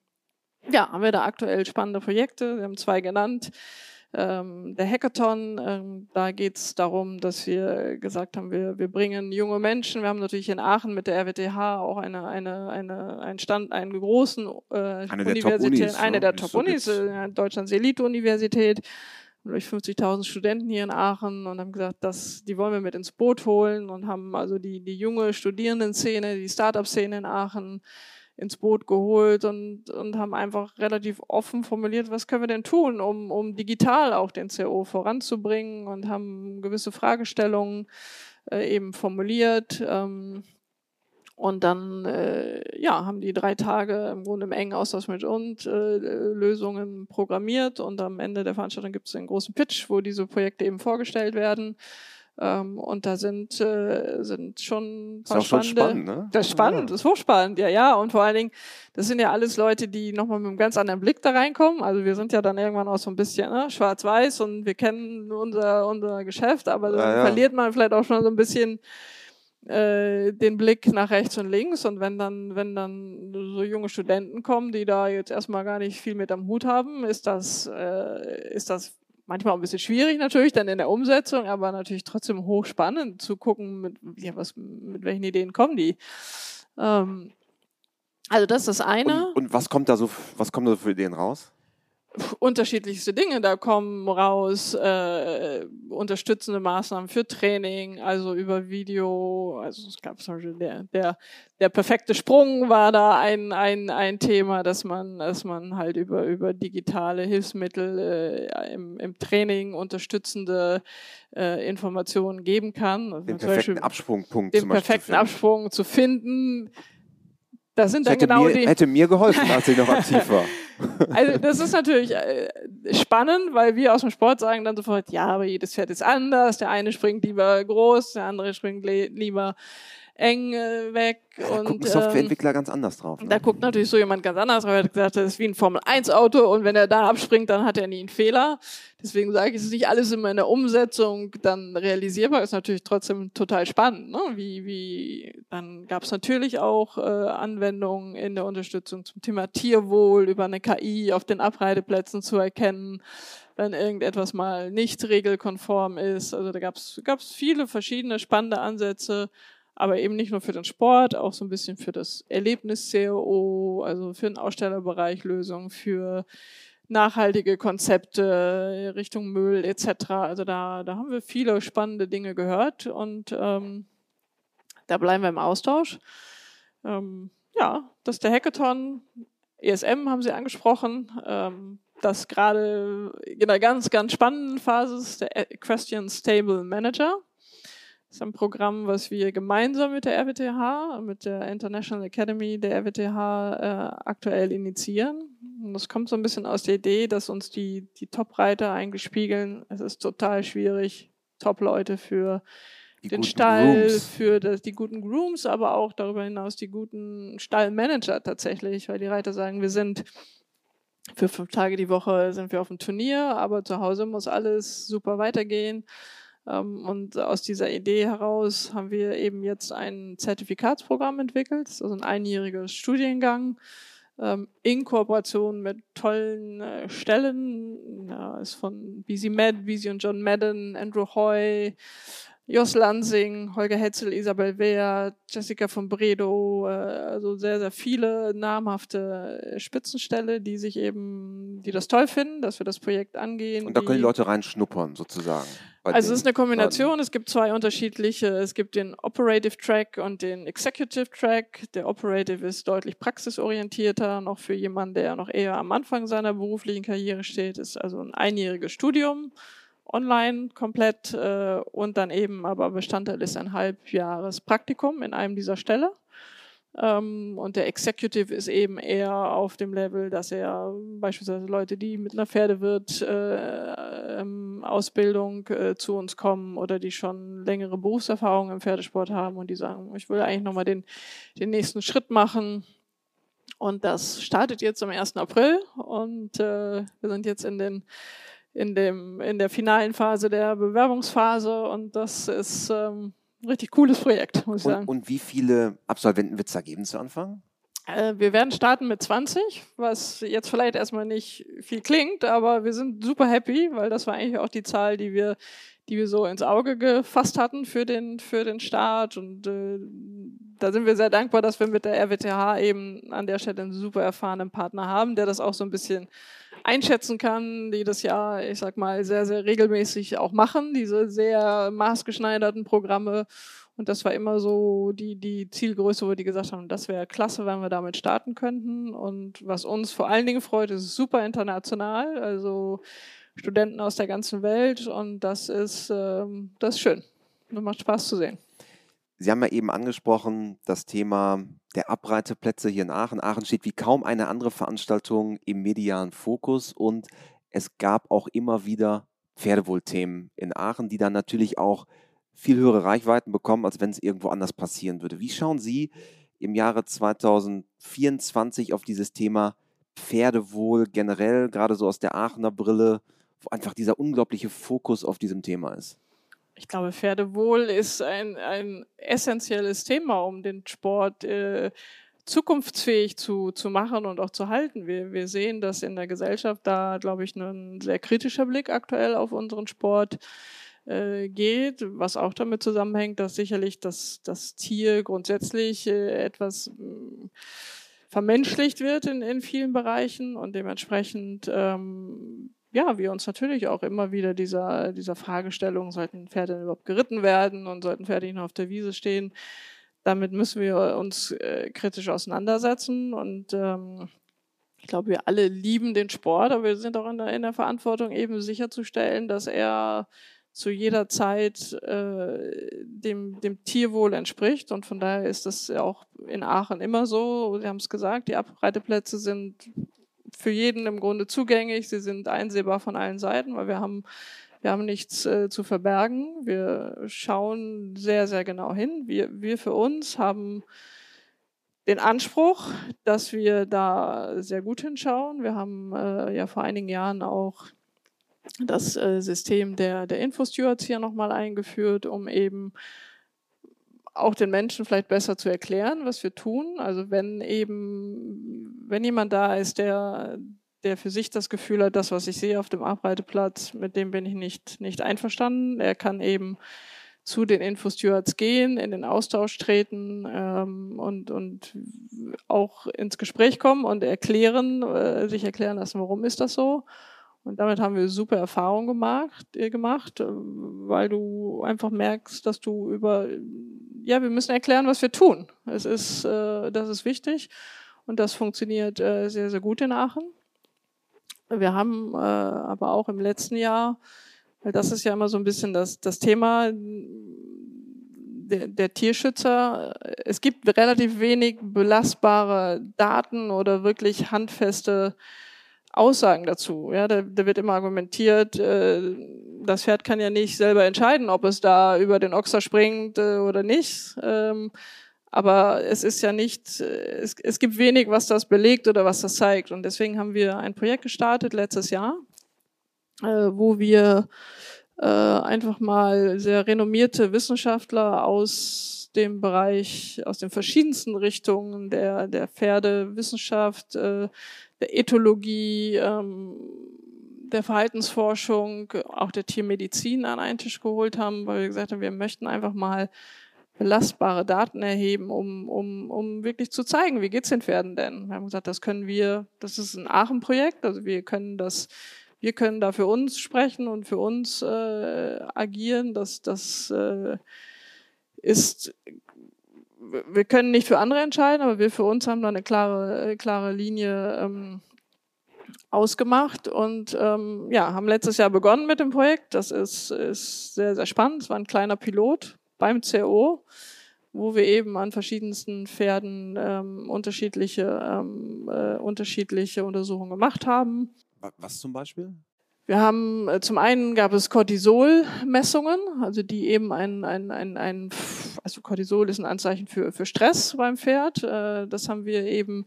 [SPEAKER 2] ja, haben wir da aktuell spannende Projekte. Wir haben zwei genannt ähm, der Hackathon. Ähm, da geht es darum, dass wir gesagt haben, wir, wir bringen junge Menschen. Wir haben natürlich in Aachen mit der RWTH auch eine, eine, eine, einen Stand, einen großen äh, eine Universität, eine der Top-Unis, äh, Deutschlands Elite-Universität durch 50.000 Studenten hier in Aachen und haben gesagt, das, die wollen wir mit ins Boot holen und haben also die, die junge Studierendenszene, die Startup-Szene in Aachen ins Boot geholt und, und haben einfach relativ offen formuliert, was können wir denn tun, um, um digital auch den CO voranzubringen und haben gewisse Fragestellungen äh, eben formuliert. Ähm, und dann äh, ja, haben die drei Tage im Grunde im engen Austausch mit uns äh, Lösungen programmiert und am Ende der Veranstaltung gibt es einen großen Pitch, wo diese Projekte eben vorgestellt werden. Ähm, und da sind, äh, sind schon
[SPEAKER 1] paar ist spannende, schon spannend, ne?
[SPEAKER 2] Das ist spannend, ja. ist hochspannend, ja, ja. Und vor allen Dingen, das sind ja alles Leute, die nochmal mit einem ganz anderen Blick da reinkommen. Also wir sind ja dann irgendwann auch so ein bisschen ne, schwarz-weiß und wir kennen unser, unser Geschäft, aber dann ja, ja. verliert man vielleicht auch schon so ein bisschen äh, den Blick nach rechts und links und wenn dann, wenn dann so junge Studenten kommen, die da jetzt erstmal gar nicht viel mit am Hut haben, ist das, äh, ist das manchmal auch ein bisschen schwierig natürlich dann in der Umsetzung, aber natürlich trotzdem hochspannend zu gucken, mit, ja, was, mit welchen Ideen kommen die. Ähm, also das ist das eine.
[SPEAKER 1] Und, und, was kommt da so, was kommt da für Ideen raus?
[SPEAKER 2] Unterschiedlichste Dinge. Da kommen raus äh, unterstützende Maßnahmen für Training, also über Video. Also es gab zum Beispiel der, der, der perfekte Sprung war da ein, ein, ein Thema, dass man, dass man halt über, über digitale Hilfsmittel äh, im, im Training unterstützende äh, Informationen geben kann.
[SPEAKER 1] Also den perfekten Absprungpunkt
[SPEAKER 2] den perfekten Absprung zu finden. Das sind dann genau
[SPEAKER 1] mir,
[SPEAKER 2] die.
[SPEAKER 1] Hätte mir geholfen, als ich noch aktiv war.
[SPEAKER 2] Also das ist natürlich äh, spannend, weil wir aus dem Sport sagen dann sofort, ja, aber jedes Pferd ist anders. Der eine springt lieber groß, der andere springt lieber eng äh, weg.
[SPEAKER 1] Da und, gucken Softwareentwickler ähm, ganz anders drauf.
[SPEAKER 2] Ne? Da guckt natürlich so jemand ganz anders drauf. Er hat gesagt, das ist wie ein Formel-1-Auto und wenn er da abspringt, dann hat er nie einen Fehler. Deswegen sage ich, es ist nicht alles immer in der Umsetzung dann realisierbar, ist natürlich trotzdem total spannend. Ne? Wie, wie, dann gab es natürlich auch äh, Anwendungen in der Unterstützung zum Thema Tierwohl über eine KI auf den Abreiteplätzen zu erkennen wenn irgendetwas mal nicht regelkonform ist. Also da gab es viele verschiedene spannende Ansätze aber eben nicht nur für den Sport, auch so ein bisschen für das Erlebnis-COO, also für den Ausstellerbereich Lösungen, für nachhaltige Konzepte Richtung Müll etc. Also da, da haben wir viele spannende Dinge gehört und ähm, da bleiben wir im Austausch. Ähm, ja, das ist der Hackathon. ESM haben Sie angesprochen. Ähm, das gerade in einer ganz, ganz spannenden Phase ist der Question Stable Manager. Das ist ein Programm, was wir gemeinsam mit der RWTH, mit der International Academy der RWTH äh, aktuell initiieren. Und das kommt so ein bisschen aus der Idee, dass uns die, die Top-Reiter eigentlich spiegeln. Es ist total schwierig, Top-Leute für
[SPEAKER 1] Die
[SPEAKER 2] den Stall,
[SPEAKER 1] Grooms.
[SPEAKER 2] für das, die guten Grooms, aber auch darüber hinaus die guten Stallmanager tatsächlich, weil die Reiter sagen, wir sind für fünf Tage die Woche sind wir auf dem Turnier, aber zu Hause muss alles super weitergehen. Ähm, Und aus dieser Idee heraus haben wir eben jetzt ein Zertifikatsprogramm entwickelt, also ein einjähriger Studiengang ähm, in Kooperation mit tollen äh, Stellen. Ja, ist von BC Med, BC und John Madden, Andrew Hoy, Jos Lansing, Holger Hetzel, Isabel Wehr, Jessica von Bredow, äh, also sehr, sehr viele namhafte Spitzenstelle, die sich eben, die das toll finden, dass wir das Projekt angehen.
[SPEAKER 1] Und da können die
[SPEAKER 2] die-
[SPEAKER 1] Leute reinschnuppern, sozusagen.
[SPEAKER 2] Also es ist eine Kombination, es gibt zwei unterschiedliche, es gibt den Operative Track und den Executive Track. Der Operative ist deutlich praxisorientierter, noch für jemanden, der noch eher am Anfang seiner beruflichen Karriere steht, ist also ein einjähriges Studium, online komplett äh, und dann eben aber Bestandteil ist ein halbjahres Praktikum in einem dieser Ställe. Ähm, und der Executive ist eben eher auf dem Level, dass er beispielsweise Leute, die mit einer Pferdewirt äh, ähm, Ausbildung äh, zu uns kommen oder die schon längere Berufserfahrung im Pferdesport haben und die sagen, ich will eigentlich nochmal den, den nächsten Schritt machen. Und das startet jetzt am 1. April und äh, wir sind jetzt in den in dem in der finalen Phase der Bewerbungsphase und das ist ähm, ein richtig cooles Projekt, muss ich sagen.
[SPEAKER 1] Und, und wie viele Absolventen wird es da geben zu Anfang?
[SPEAKER 2] Äh, wir werden starten mit 20, was jetzt vielleicht erstmal nicht viel klingt, aber wir sind super happy, weil das war eigentlich auch die Zahl, die wir, die wir so ins Auge gefasst hatten für den, für den Start. Und äh, da sind wir sehr dankbar, dass wir mit der RWTH eben an der Stelle einen super erfahrenen Partner haben, der das auch so ein bisschen einschätzen kann, die das ja, ich sag mal, sehr, sehr regelmäßig auch machen, diese sehr maßgeschneiderten Programme. Und das war immer so die, die Zielgröße, wo die gesagt haben, das wäre klasse, wenn wir damit starten könnten. Und was uns vor allen Dingen freut, ist super international, also Studenten aus der ganzen Welt. Und das ist, ähm, das ist schön. Das macht Spaß zu sehen.
[SPEAKER 1] Sie haben ja eben angesprochen, das Thema der Abreiteplätze hier in Aachen. Aachen steht wie kaum eine andere Veranstaltung im medialen Fokus und es gab auch immer wieder Pferdewohlthemen in Aachen, die dann natürlich auch viel höhere Reichweiten bekommen, als wenn es irgendwo anders passieren würde. Wie schauen Sie im Jahre 2024 auf dieses Thema Pferdewohl generell, gerade so aus der Aachener Brille, wo einfach dieser unglaubliche Fokus auf diesem Thema ist?
[SPEAKER 2] Ich glaube, Pferdewohl ist ein, ein essentielles Thema, um den Sport äh, zukunftsfähig zu, zu machen und auch zu halten. Wir, wir sehen, dass in der Gesellschaft da, glaube ich, ein sehr kritischer Blick aktuell auf unseren Sport äh, geht, was auch damit zusammenhängt, dass sicherlich das, das Tier grundsätzlich äh, etwas mh, vermenschlicht wird in, in vielen Bereichen und dementsprechend ähm, ja, wir uns natürlich auch immer wieder dieser, dieser Fragestellung, sollten Pferde überhaupt geritten werden und sollten Pferde nicht nur auf der Wiese stehen, damit müssen wir uns äh, kritisch auseinandersetzen und ähm, ich glaube, wir alle lieben den Sport, aber wir sind auch in der, in der Verantwortung, eben sicherzustellen, dass er zu jeder Zeit äh, dem, dem Tierwohl entspricht. Und von daher ist das auch in Aachen immer so. Sie haben es gesagt, die Abreiteplätze sind für jeden im Grunde zugänglich. Sie sind einsehbar von allen Seiten, weil wir haben, wir haben nichts äh, zu verbergen. Wir schauen sehr, sehr genau hin. Wir, wir für uns haben den Anspruch, dass wir da sehr gut hinschauen. Wir haben äh, ja vor einigen Jahren auch das äh, System der, der Infostewards hier nochmal eingeführt, um eben auch den Menschen vielleicht besser zu erklären, was wir tun. Also wenn eben, wenn jemand da ist, der, der für sich das Gefühl hat, das, was ich sehe auf dem Abreiteplatz, mit dem bin ich nicht, nicht einverstanden. Er kann eben zu den Infostewards gehen, in den Austausch treten ähm, und, und auch ins Gespräch kommen und erklären, äh, sich erklären lassen, warum ist das so. Und damit haben wir super Erfahrungen gemacht, äh, gemacht, äh, weil du einfach merkst, dass du über, ja, wir müssen erklären, was wir tun. Es ist, äh, das ist wichtig und das funktioniert äh, sehr, sehr gut in Aachen. Wir haben äh, aber auch im letzten Jahr, weil das ist ja immer so ein bisschen das, das Thema der, der Tierschützer, es gibt relativ wenig belastbare Daten oder wirklich handfeste Aussagen dazu. Ja, da, da wird immer argumentiert, äh, das Pferd kann ja nicht selber entscheiden, ob es da über den Ochser springt äh, oder nicht. Ähm, aber es ist ja nicht, äh, es, es gibt wenig, was das belegt oder was das zeigt. Und deswegen haben wir ein Projekt gestartet letztes Jahr, äh, wo wir äh, einfach mal sehr renommierte Wissenschaftler aus dem Bereich, aus den verschiedensten Richtungen der, der Pferdewissenschaft, äh, der Ethologie, ähm, der Verhaltensforschung, auch der Tiermedizin an einen Tisch geholt haben, weil wir gesagt haben, wir möchten einfach mal belastbare Daten erheben, um, um, um wirklich zu zeigen, wie geht's den Pferden denn? Wir haben gesagt, das können wir, das ist ein Aachen-Projekt, also wir können das, wir können da für uns sprechen und für uns äh, agieren. Das, das äh, ist wir können nicht für andere entscheiden, aber wir für uns haben da eine klare, äh, klare Linie ähm, ausgemacht und ähm, ja, haben letztes Jahr begonnen mit dem Projekt. Das ist, ist sehr, sehr spannend. Es war ein kleiner Pilot beim CO, wo wir eben an verschiedensten Pferden ähm, unterschiedliche, ähm, äh, unterschiedliche Untersuchungen gemacht haben.
[SPEAKER 1] Was zum Beispiel?
[SPEAKER 2] Wir haben äh, zum einen gab es Cortisol-Messungen, also die eben ein, ein, ein, ein, also Cortisol ist ein Anzeichen für, für Stress beim Pferd. Äh, das haben wir eben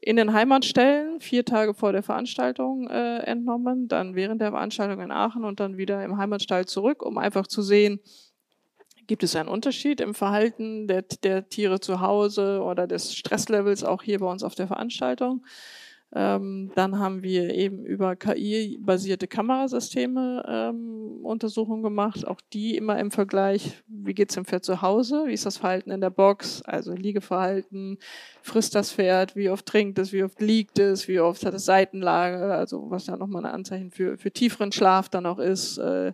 [SPEAKER 2] in den Heimatstellen vier Tage vor der Veranstaltung äh, entnommen, dann während der Veranstaltung in Aachen und dann wieder im Heimatstall zurück, um einfach zu sehen, gibt es einen Unterschied im Verhalten der, der Tiere zu Hause oder des Stresslevels auch hier bei uns auf der Veranstaltung. Ähm, dann haben wir eben über KI-basierte Kamerasysteme ähm, Untersuchungen gemacht, auch die immer im Vergleich, wie geht es dem Pferd zu Hause, wie ist das Verhalten in der Box, also Liegeverhalten, frisst das Pferd, wie oft trinkt es, wie oft liegt es, wie oft hat es Seitenlage, also was ja nochmal ein Anzeichen für, für tieferen Schlaf dann auch ist, äh,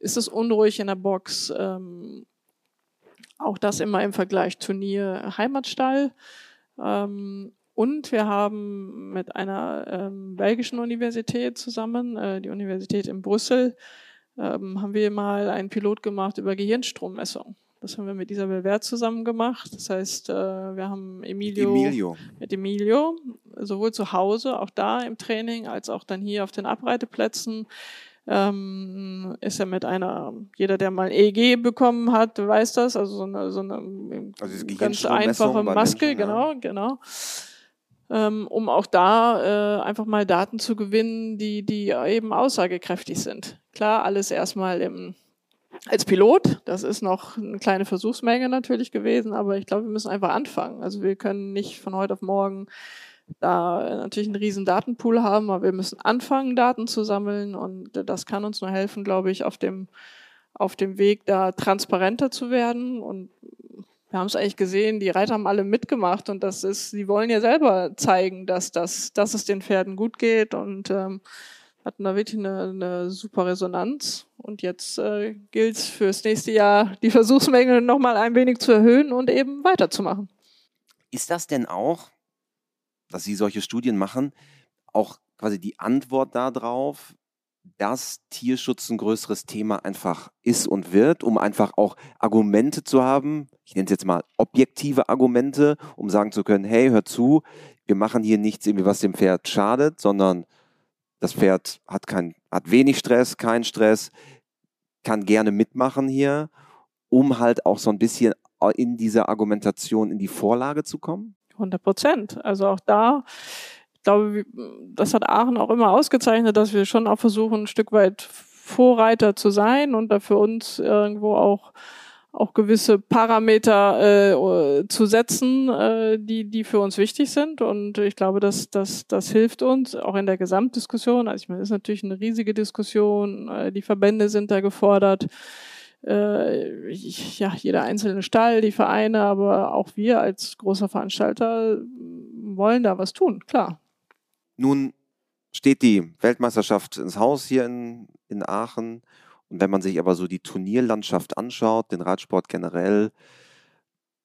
[SPEAKER 2] ist es unruhig in der Box, ähm, auch das immer im Vergleich Turnier Heimatstall. Ähm, und wir haben mit einer ähm, belgischen Universität zusammen, äh, die Universität in Brüssel, ähm, haben wir mal einen Pilot gemacht über Gehirnstrommessung. Das haben wir mit Isabel Wert zusammen gemacht. Das heißt, äh, wir haben Emilio,
[SPEAKER 1] Emilio,
[SPEAKER 2] mit Emilio sowohl zu Hause, auch da im Training, als auch dann hier auf den Abreiteplätzen ähm, ist er mit einer, jeder, der mal EEG bekommen hat, weiß das, also so eine, so eine
[SPEAKER 1] also
[SPEAKER 2] ganz einfache Maske, Menschen, genau, ja. genau. Ähm, um auch da äh, einfach mal Daten zu gewinnen, die, die eben aussagekräftig sind. Klar, alles erstmal im, als Pilot, das ist noch eine kleine Versuchsmenge natürlich gewesen, aber ich glaube, wir müssen einfach anfangen. Also wir können nicht von heute auf morgen da natürlich einen riesen Datenpool haben, aber wir müssen anfangen, Daten zu sammeln und das kann uns nur helfen, glaube ich, auf dem, auf dem Weg da transparenter zu werden und wir haben es eigentlich gesehen, die Reiter haben alle mitgemacht und das ist, sie wollen ja selber zeigen, dass, das, dass es den Pferden gut geht und ähm, hatten da wirklich eine, eine super Resonanz. Und jetzt äh, gilt es fürs nächste Jahr, die Versuchsmenge nochmal ein wenig zu erhöhen und eben weiterzumachen.
[SPEAKER 1] Ist das denn auch, dass Sie solche Studien machen, auch quasi die Antwort darauf, dass Tierschutz ein größeres Thema einfach ist und wird, um einfach auch Argumente zu haben, ich nenne es jetzt mal objektive Argumente, um sagen zu können, hey, hör zu, wir machen hier nichts irgendwie, was dem Pferd schadet, sondern das Pferd hat, kein, hat wenig Stress, keinen Stress, kann gerne mitmachen hier, um halt auch so ein bisschen in dieser Argumentation in die Vorlage zu kommen?
[SPEAKER 2] 100 Prozent. Also auch da, glaube, das hat Aachen auch immer ausgezeichnet, dass wir schon auch versuchen, ein Stück weit Vorreiter zu sein und da für uns irgendwo auch auch gewisse Parameter äh, zu setzen, äh, die, die für uns wichtig sind. Und ich glaube, dass das, das hilft uns auch in der Gesamtdiskussion. Also ich meine, es ist natürlich eine riesige Diskussion. Äh, die Verbände sind da gefordert äh, ja, jeder einzelne Stall, die Vereine, aber auch wir als großer Veranstalter wollen da was tun, klar.
[SPEAKER 1] Nun steht die Weltmeisterschaft ins Haus hier in, in Aachen. Und wenn man sich aber so die Turnierlandschaft anschaut, den Radsport generell,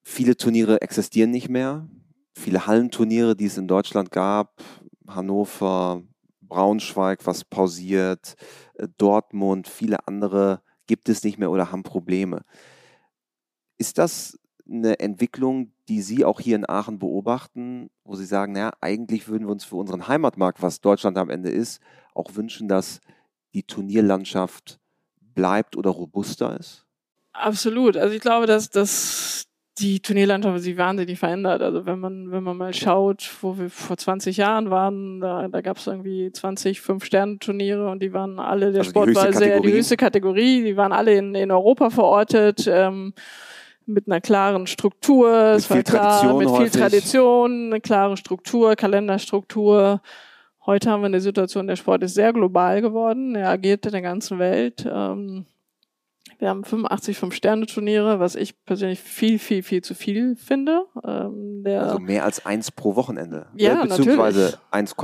[SPEAKER 1] viele Turniere existieren nicht mehr. Viele Hallenturniere, die es in Deutschland gab, Hannover, Braunschweig, was pausiert, äh, Dortmund, viele andere gibt es nicht mehr oder haben Probleme. Ist das eine Entwicklung, die Sie auch hier in Aachen beobachten, wo Sie sagen, naja, eigentlich würden wir uns für unseren Heimatmarkt, was Deutschland am Ende ist, auch wünschen, dass die Turnierlandschaft bleibt oder robuster ist?
[SPEAKER 2] Absolut. Also ich glaube, dass, dass die Turnierlandschaft sich wahnsinnig verändert. Also wenn man, wenn man mal schaut, wo wir vor 20 Jahren waren, da, da gab es irgendwie 20 Fünf-Sterne-Turniere und die waren alle, der
[SPEAKER 1] Also die
[SPEAKER 2] Sport
[SPEAKER 1] höchste
[SPEAKER 2] war sehr die
[SPEAKER 1] Kategorie?
[SPEAKER 2] höchste Kategorie, die waren alle in, in Europa verortet. Ähm, mit einer klaren Struktur, es
[SPEAKER 1] viel
[SPEAKER 2] war klar,
[SPEAKER 1] Tradition
[SPEAKER 2] mit viel
[SPEAKER 1] häufig.
[SPEAKER 2] Tradition, eine klare Struktur, Kalenderstruktur. Heute haben wir eine Situation, der Sport ist sehr global geworden, er agiert in der ganzen Welt. Ähm, wir haben 85 Fünf-Sterne-Turniere, was ich persönlich viel, viel, viel zu viel finde. Ähm,
[SPEAKER 1] Also mehr als eins pro Wochenende.
[SPEAKER 2] Ja,
[SPEAKER 1] Äh, Beziehungsweise
[SPEAKER 2] natürlich.
[SPEAKER 1] 1,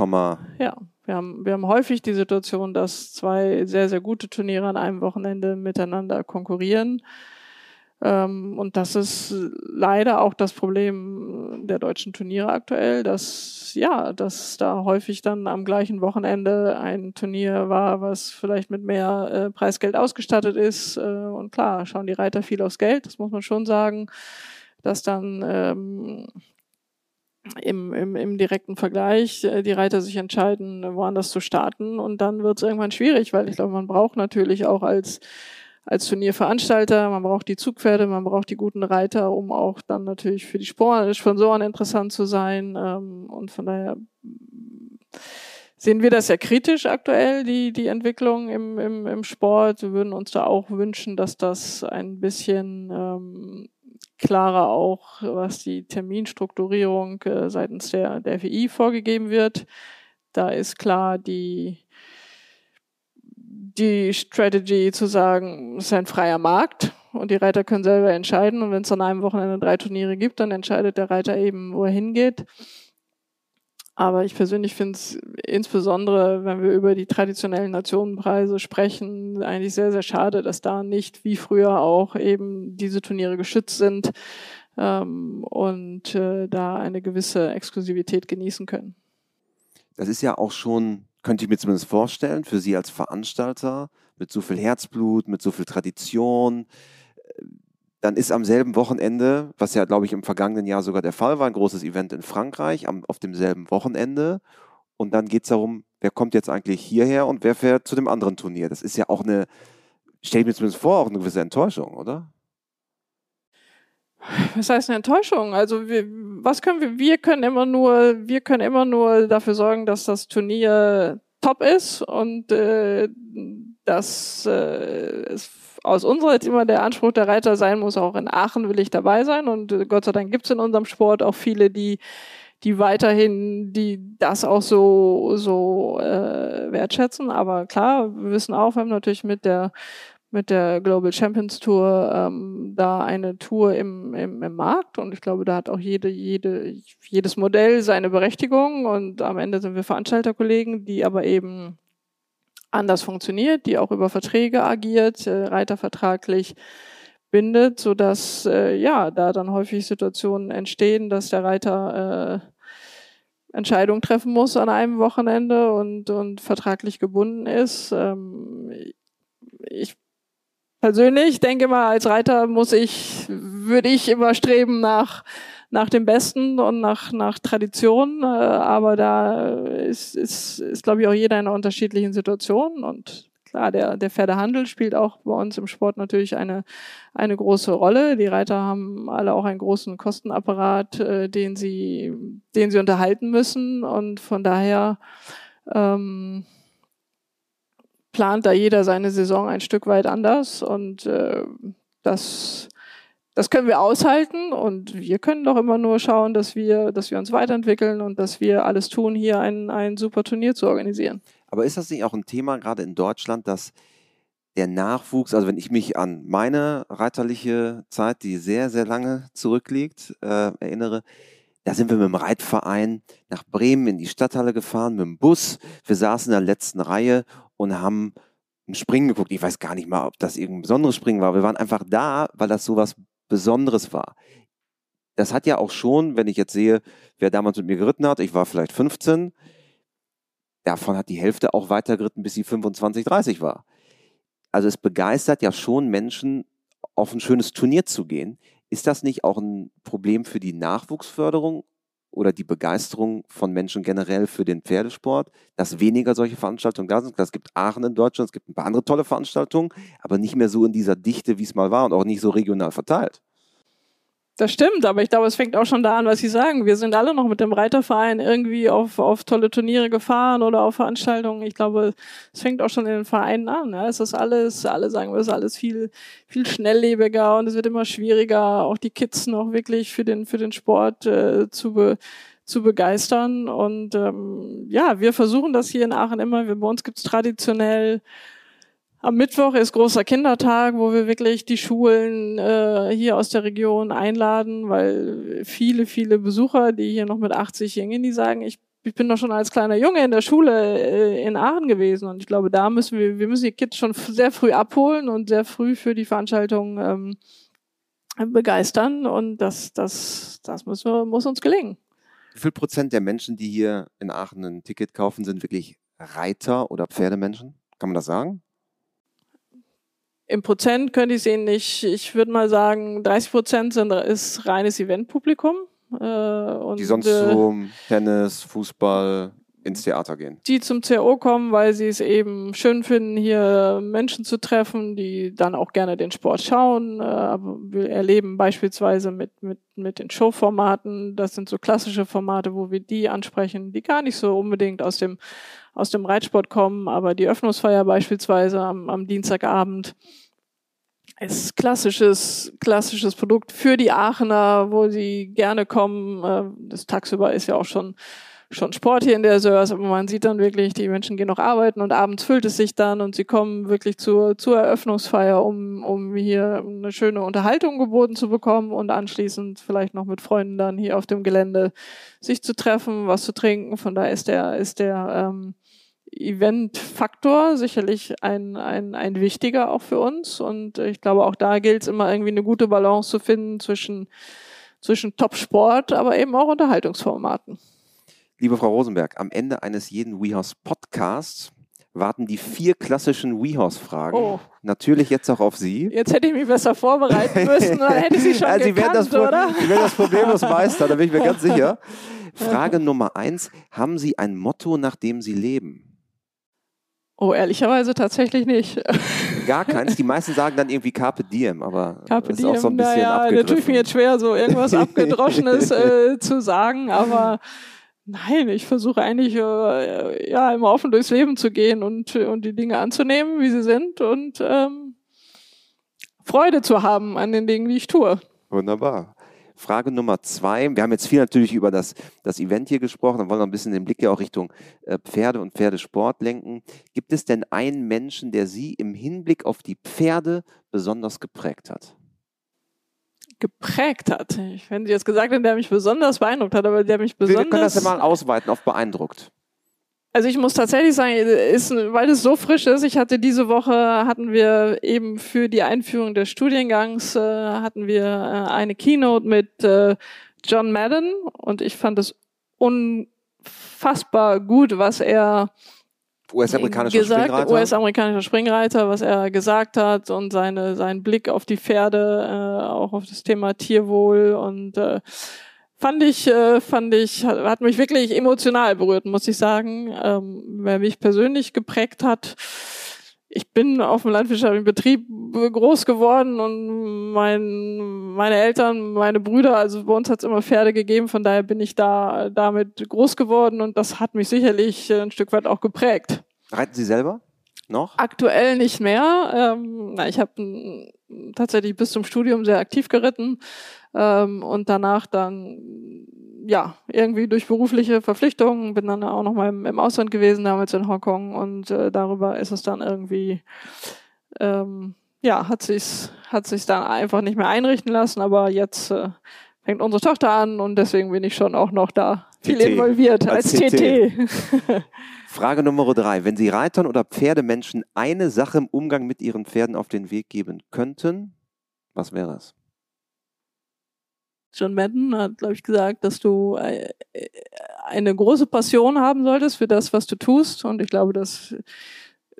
[SPEAKER 2] ja, wir haben, wir haben häufig die Situation, dass zwei sehr, sehr gute Turniere an einem Wochenende miteinander konkurrieren. Ähm, und das ist leider auch das Problem der deutschen Turniere aktuell, dass ja, dass da häufig dann am gleichen Wochenende ein Turnier war, was vielleicht mit mehr äh, Preisgeld ausgestattet ist. Äh, und klar, schauen die Reiter viel aufs Geld, das muss man schon sagen, dass dann ähm, im, im, im direkten Vergleich äh, die Reiter sich entscheiden, woanders zu starten. Und dann wird es irgendwann schwierig, weil ich glaube, man braucht natürlich auch als als Turnierveranstalter, man braucht die Zugpferde, man braucht die guten Reiter, um auch dann natürlich für die Sponsoren interessant zu sein. Ähm, und von daher sehen wir das ja kritisch aktuell, die, die Entwicklung im, im, im Sport. Wir würden uns da auch wünschen, dass das ein bisschen ähm, klarer auch, was die Terminstrukturierung äh, seitens der, der FI vorgegeben wird. Da ist klar die, die Strategy zu sagen, es ist ein freier Markt und die Reiter können selber entscheiden. Und wenn es an einem Wochenende drei Turniere gibt, dann entscheidet der Reiter eben, wo er hingeht. Aber ich persönlich finde es insbesondere, wenn wir über die traditionellen Nationenpreise sprechen, eigentlich sehr, sehr schade, dass da nicht wie früher auch eben diese Turniere geschützt sind ähm, und äh, da eine gewisse Exklusivität genießen können.
[SPEAKER 1] Das ist ja auch schon, könnte ich mir zumindest vorstellen, für Sie als Veranstalter mit so viel Herzblut, mit so viel Tradition. äh, Dann ist am selben Wochenende, was ja, glaube ich, im vergangenen Jahr sogar der Fall war, ein großes Event in Frankreich am, auf demselben Wochenende. Und dann geht es darum, wer kommt jetzt eigentlich hierher und wer fährt zu dem anderen Turnier. Das ist ja auch eine, stelle ich mir zumindest vor, auch eine gewisse Enttäuschung, oder?
[SPEAKER 2] Was heißt eine Enttäuschung? Also wir, was können wir? Wir können immer nur, wir können immer nur dafür sorgen, dass das Turnier top ist und äh, dass äh, es aus unserer Sicht immer der Anspruch der Reiter sein muss, auch in Aachen will ich dabei sein und äh, Gott sei Dank gibt es in unserem Sport auch viele, die die weiterhin, die das auch so so äh, wertschätzen. Aber klar, wir wissen auch, wir haben natürlich mit der mit der Global Champions Tour ähm, da eine Tour im, im, im Markt und ich glaube, da hat auch jede, jede, jedes Modell seine Berechtigung und am Ende sind wir Veranstalterkollegen, die aber eben anders funktioniert, die auch über Verträge agiert, äh, reitervertraglich bindet, so dass äh, ja da dann häufig Situationen entstehen, dass der Reiter äh, Entscheidungen treffen muss an einem Wochenende und, und vertraglich gebunden ist. Ähm, ich persönlich denke mal, als Reiter muss ich, würde ich immer streben nach, nach dem Besten und nach, nach Tradition. Äh, aber da ist, ist, ist glaube ich, auch jeder in einer unterschiedlichen Situation. Und klar, der, der Pferdehandel spielt auch bei uns im Sport natürlich eine, eine große Rolle. Die Reiter haben alle auch einen großen Kostenapparat, äh, den sie, den sie unterhalten müssen. Und von daher, ähm, plant da jeder seine Saison ein Stück weit anders und äh, das, das können wir aushalten und wir können doch immer nur schauen, dass wir, dass wir uns weiterentwickeln und dass wir alles tun, hier ein, ein super Turnier zu organisieren.
[SPEAKER 1] Aber ist das nicht auch ein Thema, gerade in Deutschland, dass der Nachwuchs, also wenn ich mich an meine reiterliche Zeit, die sehr, sehr lange zurückliegt, äh, erinnere, da sind wir mit dem Reitverein nach Bremen in die Stadthalle gefahren, mit dem Bus. Wir saßen in der letzten Reihe und haben ein Springen geguckt. Ich weiß gar nicht mal, ob das irgendein besonderes Springen war. Wir waren einfach da, weil das so was Besonderes war. Das hat ja auch schon, wenn ich jetzt sehe, wer damals mit mir geritten hat, ich war vielleicht 15, davon hat die Hälfte auch weitergeritten, bis sie 25, 30 war. Also es begeistert ja schon Menschen, auf ein schönes Turnier zu gehen. Ist das nicht auch ein Problem für die Nachwuchsförderung oder die Begeisterung von Menschen generell für den Pferdesport, dass weniger solche Veranstaltungen da sind? Es gibt Aachen in Deutschland, es gibt ein paar andere tolle Veranstaltungen, aber nicht mehr so in dieser Dichte, wie es mal war und auch nicht so regional verteilt.
[SPEAKER 2] Das stimmt, aber ich glaube, es fängt auch schon da an, was Sie sagen. Wir sind alle noch mit dem Reiterverein irgendwie auf, auf tolle Turniere gefahren oder auf Veranstaltungen. Ich glaube, es fängt auch schon in den Vereinen an. Ja. Es ist alles, alle sagen, es ist alles viel, viel schnelllebiger und es wird immer schwieriger, auch die Kids noch wirklich für den, für den Sport äh, zu, be, zu begeistern. Und ähm, ja, wir versuchen das hier in Aachen immer. Bei uns gibt's traditionell am Mittwoch ist großer Kindertag, wo wir wirklich die Schulen äh, hier aus der Region einladen, weil viele, viele Besucher, die hier noch mit 80 hängen, die sagen, ich, ich bin doch schon als kleiner Junge in der Schule äh, in Aachen gewesen und ich glaube, da müssen wir, wir müssen die Kids schon sehr früh abholen und sehr früh für die Veranstaltung ähm, begeistern und das, das, das müssen wir, muss uns gelingen.
[SPEAKER 1] Wie viel Prozent der Menschen, die hier in Aachen ein Ticket kaufen, sind wirklich Reiter oder Pferdemenschen? Kann man das sagen?
[SPEAKER 2] Im Prozent könnte ich sehen, ich, ich würde mal sagen, 30 Prozent sind, ist reines Eventpublikum.
[SPEAKER 1] Äh, die sonst äh, zum Tennis, Fußball, ins Theater gehen.
[SPEAKER 2] Die zum CO kommen, weil sie es eben schön finden, hier Menschen zu treffen, die dann auch gerne den Sport schauen. Äh, wir erleben beispielsweise mit, mit, mit den Showformaten, das sind so klassische Formate, wo wir die ansprechen, die gar nicht so unbedingt aus dem aus dem Reitsport kommen, aber die Öffnungsfeier beispielsweise am, am Dienstagabend ist klassisches, klassisches Produkt für die Aachener, wo sie gerne kommen. Äh, das tagsüber ist ja auch schon, schon Sport hier in der Sörs, aber man sieht dann wirklich, die Menschen gehen noch arbeiten und abends füllt es sich dann und sie kommen wirklich zur, zur Eröffnungsfeier, um, um hier eine schöne Unterhaltung geboten zu bekommen und anschließend vielleicht noch mit Freunden dann hier auf dem Gelände sich zu treffen, was zu trinken. Von daher ist der, ist der, ähm, Event-Faktor sicherlich ein, ein, ein wichtiger auch für uns. Und ich glaube, auch da gilt es immer irgendwie eine gute Balance zu finden zwischen, zwischen Top-Sport, aber eben auch Unterhaltungsformaten.
[SPEAKER 1] Liebe Frau Rosenberg, am Ende eines jeden WeHouse Podcasts warten die vier klassischen WeHouse-Fragen. Oh. Natürlich jetzt auch auf Sie.
[SPEAKER 2] Jetzt hätte ich mich besser vorbereiten müssen, dann hätte ich Sie schon also gekannt,
[SPEAKER 1] das, oder? Sie werden das problemlos meistern, da bin ich mir ganz sicher. Frage Nummer eins, haben Sie ein Motto, nach dem Sie leben?
[SPEAKER 2] Oh, ehrlicherweise tatsächlich nicht.
[SPEAKER 1] Gar keins. Die meisten sagen dann irgendwie Carpe Diem, aber Carpe ist auch so ein bisschen
[SPEAKER 2] naja, da tue ich mir jetzt schwer, so irgendwas Abgedroschenes äh, zu sagen, aber nein, ich versuche eigentlich äh, ja immer offen durchs Leben zu gehen und, und die Dinge anzunehmen, wie sie sind und ähm, Freude zu haben an den Dingen, die ich tue.
[SPEAKER 1] Wunderbar. Frage Nummer zwei. Wir haben jetzt viel natürlich über das, das Event hier gesprochen und wollen noch ein bisschen den Blick ja auch Richtung äh, Pferde und Pferdesport lenken. Gibt es denn einen Menschen, der Sie im Hinblick auf die Pferde besonders geprägt hat?
[SPEAKER 2] Geprägt hat. Ich hätte jetzt gesagt, der mich besonders beeindruckt hat, aber der mich besonders.
[SPEAKER 1] Wir können das ja mal ausweiten auf beeindruckt.
[SPEAKER 2] Also ich muss tatsächlich sagen, ist, weil es so frisch ist, ich hatte diese Woche, hatten wir eben für die Einführung des Studiengangs, äh, hatten wir äh, eine Keynote mit äh, John Madden und ich fand es unfassbar gut, was er
[SPEAKER 1] US-amerikanischer
[SPEAKER 2] gesagt,
[SPEAKER 1] Springreiter.
[SPEAKER 2] US-amerikanischer Springreiter, was er gesagt hat und seine, seinen Blick auf die Pferde, äh, auch auf das Thema Tierwohl und äh, fand ich, äh, fand ich, hat mich wirklich emotional berührt, muss ich sagen. Ähm, wer mich persönlich geprägt hat, ich bin auf dem landwirtschaftlichen Betrieb groß geworden und mein, meine Eltern, meine Brüder, also bei uns hat es immer Pferde gegeben, von daher bin ich da damit groß geworden und das hat mich sicherlich ein Stück weit auch geprägt.
[SPEAKER 1] Reiten Sie selber noch?
[SPEAKER 2] Aktuell nicht mehr. Ähm, na, ich habe tatsächlich bis zum Studium sehr aktiv geritten ähm, und danach dann ja irgendwie durch berufliche Verpflichtungen bin dann auch noch mal im, im Ausland gewesen damals in Hongkong und äh, darüber ist es dann irgendwie ähm, ja hat sich's hat sich's dann einfach nicht mehr einrichten lassen aber jetzt äh, fängt unsere Tochter an und deswegen bin ich schon auch noch da viel TT. involviert als, als TT.
[SPEAKER 1] Frage Nummer drei. Wenn Sie Reitern oder Pferdemenschen eine Sache im Umgang mit ihren Pferden auf den Weg geben könnten, was wäre es?
[SPEAKER 2] John Madden hat, glaube ich, gesagt, dass du äh, eine große Passion haben solltest für das, was du tust. Und ich glaube, das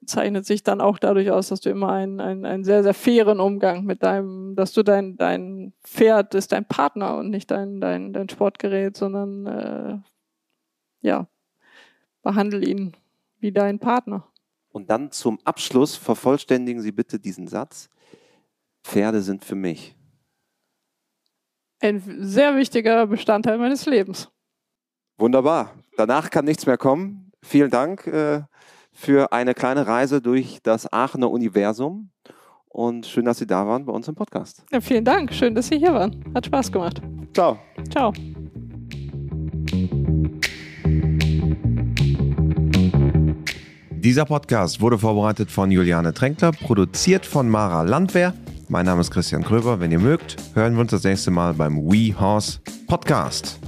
[SPEAKER 2] zeichnet sich dann auch dadurch aus, dass du immer einen, einen, einen sehr, sehr fairen Umgang mit deinem, dass du dein, dein Pferd ist dein Partner und nicht dein, dein, dein Sportgerät, sondern äh, ja, behandle ihn wie dein Partner.
[SPEAKER 1] Und dann zum Abschluss vervollständigen Sie bitte diesen Satz. Pferde sind für mich.
[SPEAKER 2] Ein sehr wichtiger Bestandteil meines Lebens.
[SPEAKER 1] Wunderbar. Danach kann nichts mehr kommen. Vielen Dank äh, für eine kleine Reise durch das Aachener Universum. Und schön, dass Sie da waren bei uns im Podcast.
[SPEAKER 2] Ja, vielen Dank. Schön, dass Sie hier waren. Hat Spaß gemacht.
[SPEAKER 1] Ciao.
[SPEAKER 2] Ciao.
[SPEAKER 4] Dieser Podcast wurde vorbereitet von Juliane Tränkler, produziert von Mara Landwehr. Mein Name ist Christian Kröber. Wenn ihr mögt, hören wir uns das nächste Mal beim We Horse Podcast.